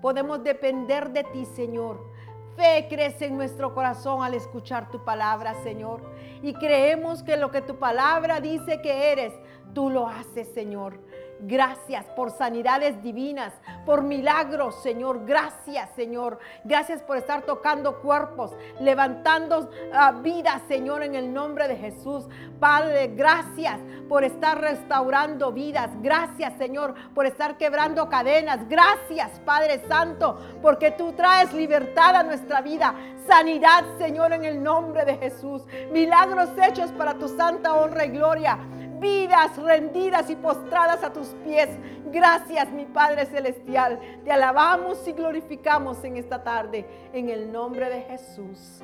Podemos depender de ti, Señor fe crece en nuestro corazón al escuchar tu palabra, Señor. Y creemos que lo que tu palabra dice que eres, tú lo haces, Señor. Gracias por sanidades divinas, por milagros, Señor. Gracias, Señor. Gracias por estar tocando cuerpos, levantando ah, vidas, Señor, en el nombre de Jesús. Padre, gracias por estar restaurando vidas. Gracias, Señor, por estar quebrando cadenas. Gracias, Padre Santo, porque tú traes libertad a nuestra vida. Sanidad, Señor, en el nombre de Jesús. Milagros hechos para tu santa honra y gloria vidas rendidas y postradas a tus pies. Gracias, mi Padre Celestial. Te alabamos y glorificamos en esta tarde, en el nombre de Jesús.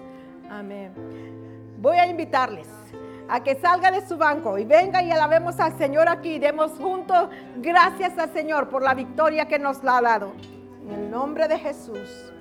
Amén. Voy a invitarles a que salga de su banco y venga y alabemos al Señor aquí. Demos juntos gracias al Señor por la victoria que nos la ha dado. En el nombre de Jesús.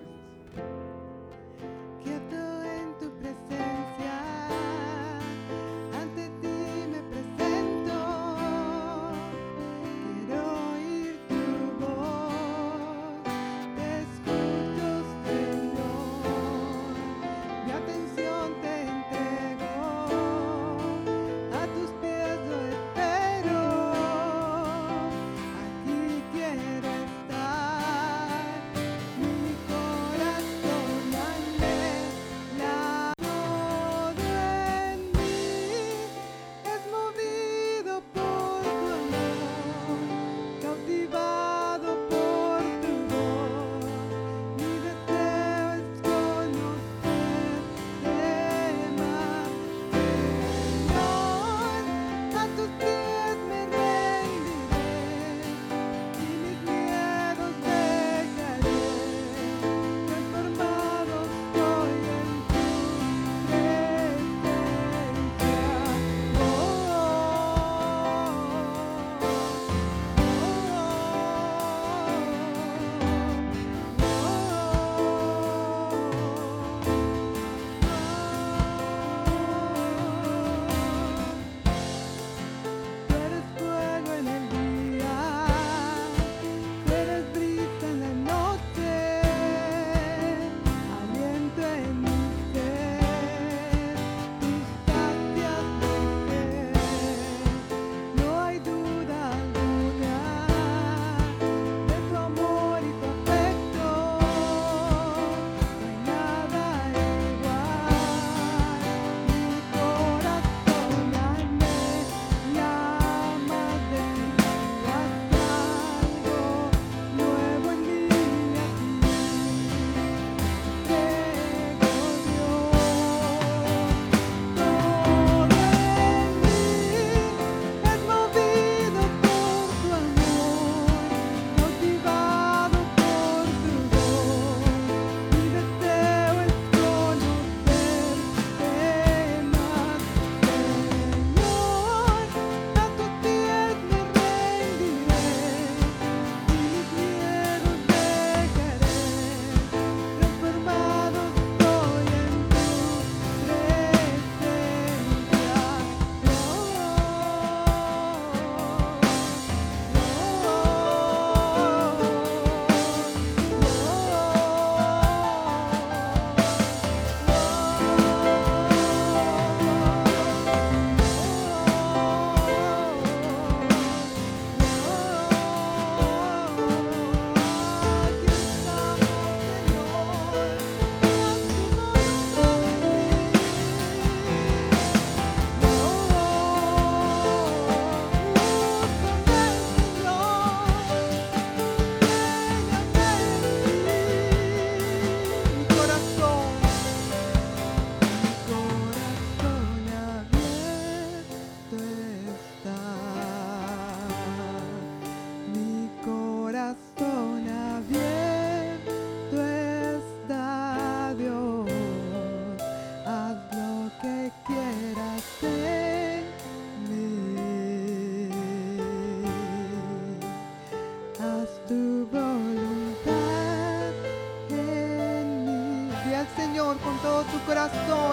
Dios.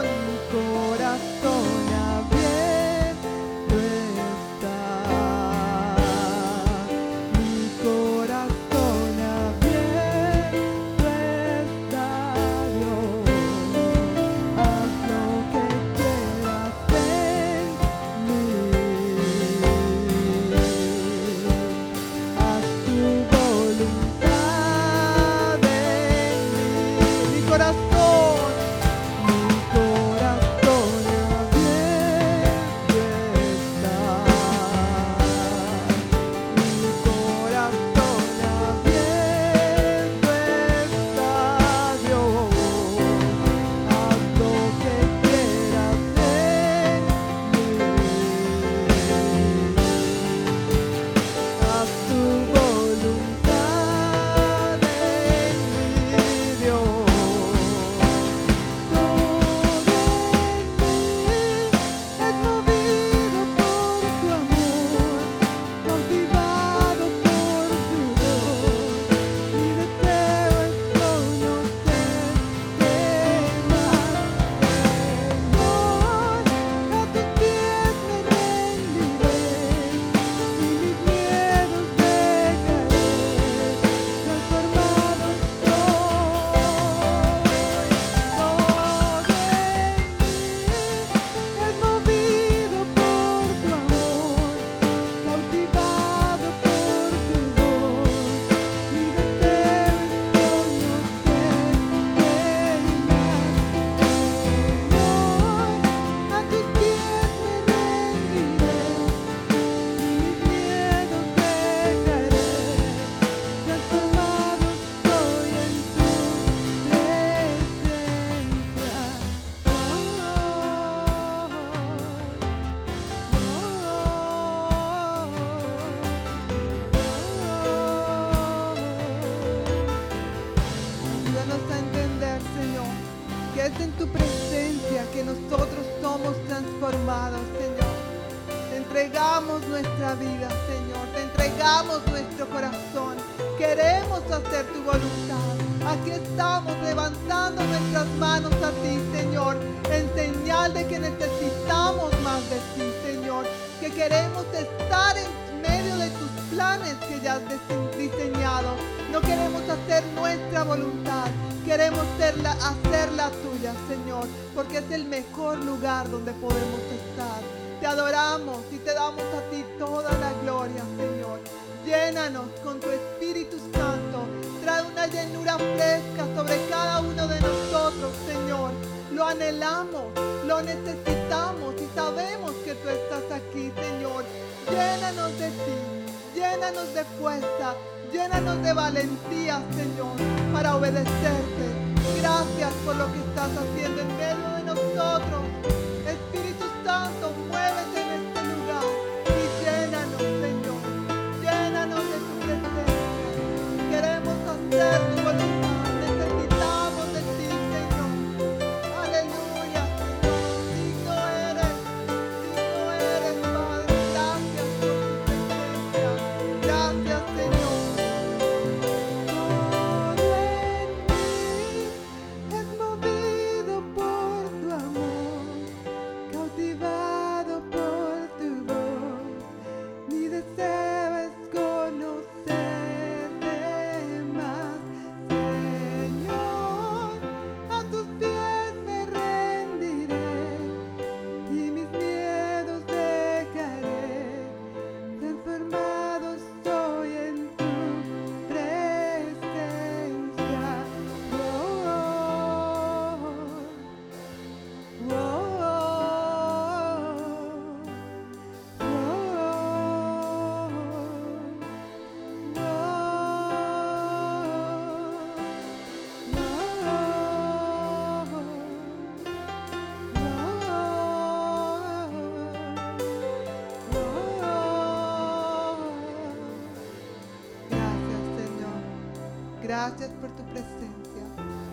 Gracias por tu presencia.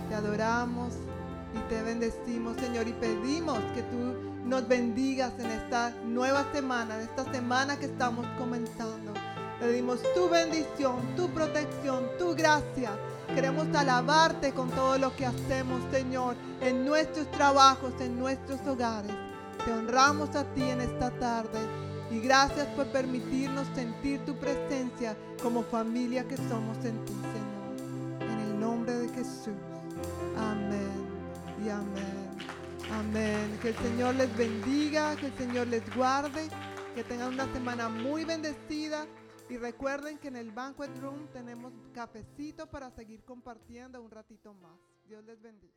Te adoramos y te bendecimos, Señor, y pedimos que tú nos bendigas en esta nueva semana, en esta semana que estamos comenzando. Pedimos tu bendición, tu protección, tu gracia. Queremos alabarte con todo lo que hacemos, Señor, en nuestros trabajos, en nuestros hogares. Te honramos a ti en esta tarde y gracias por permitirnos sentir tu presencia como familia que somos en ti, Señor. Nombre de Jesús. Amén y amén. Amén. Que el Señor les bendiga, que el Señor les guarde, que tengan una semana muy bendecida. Y recuerden que en el Banquet Room tenemos cafecito para seguir compartiendo un ratito más. Dios les bendiga.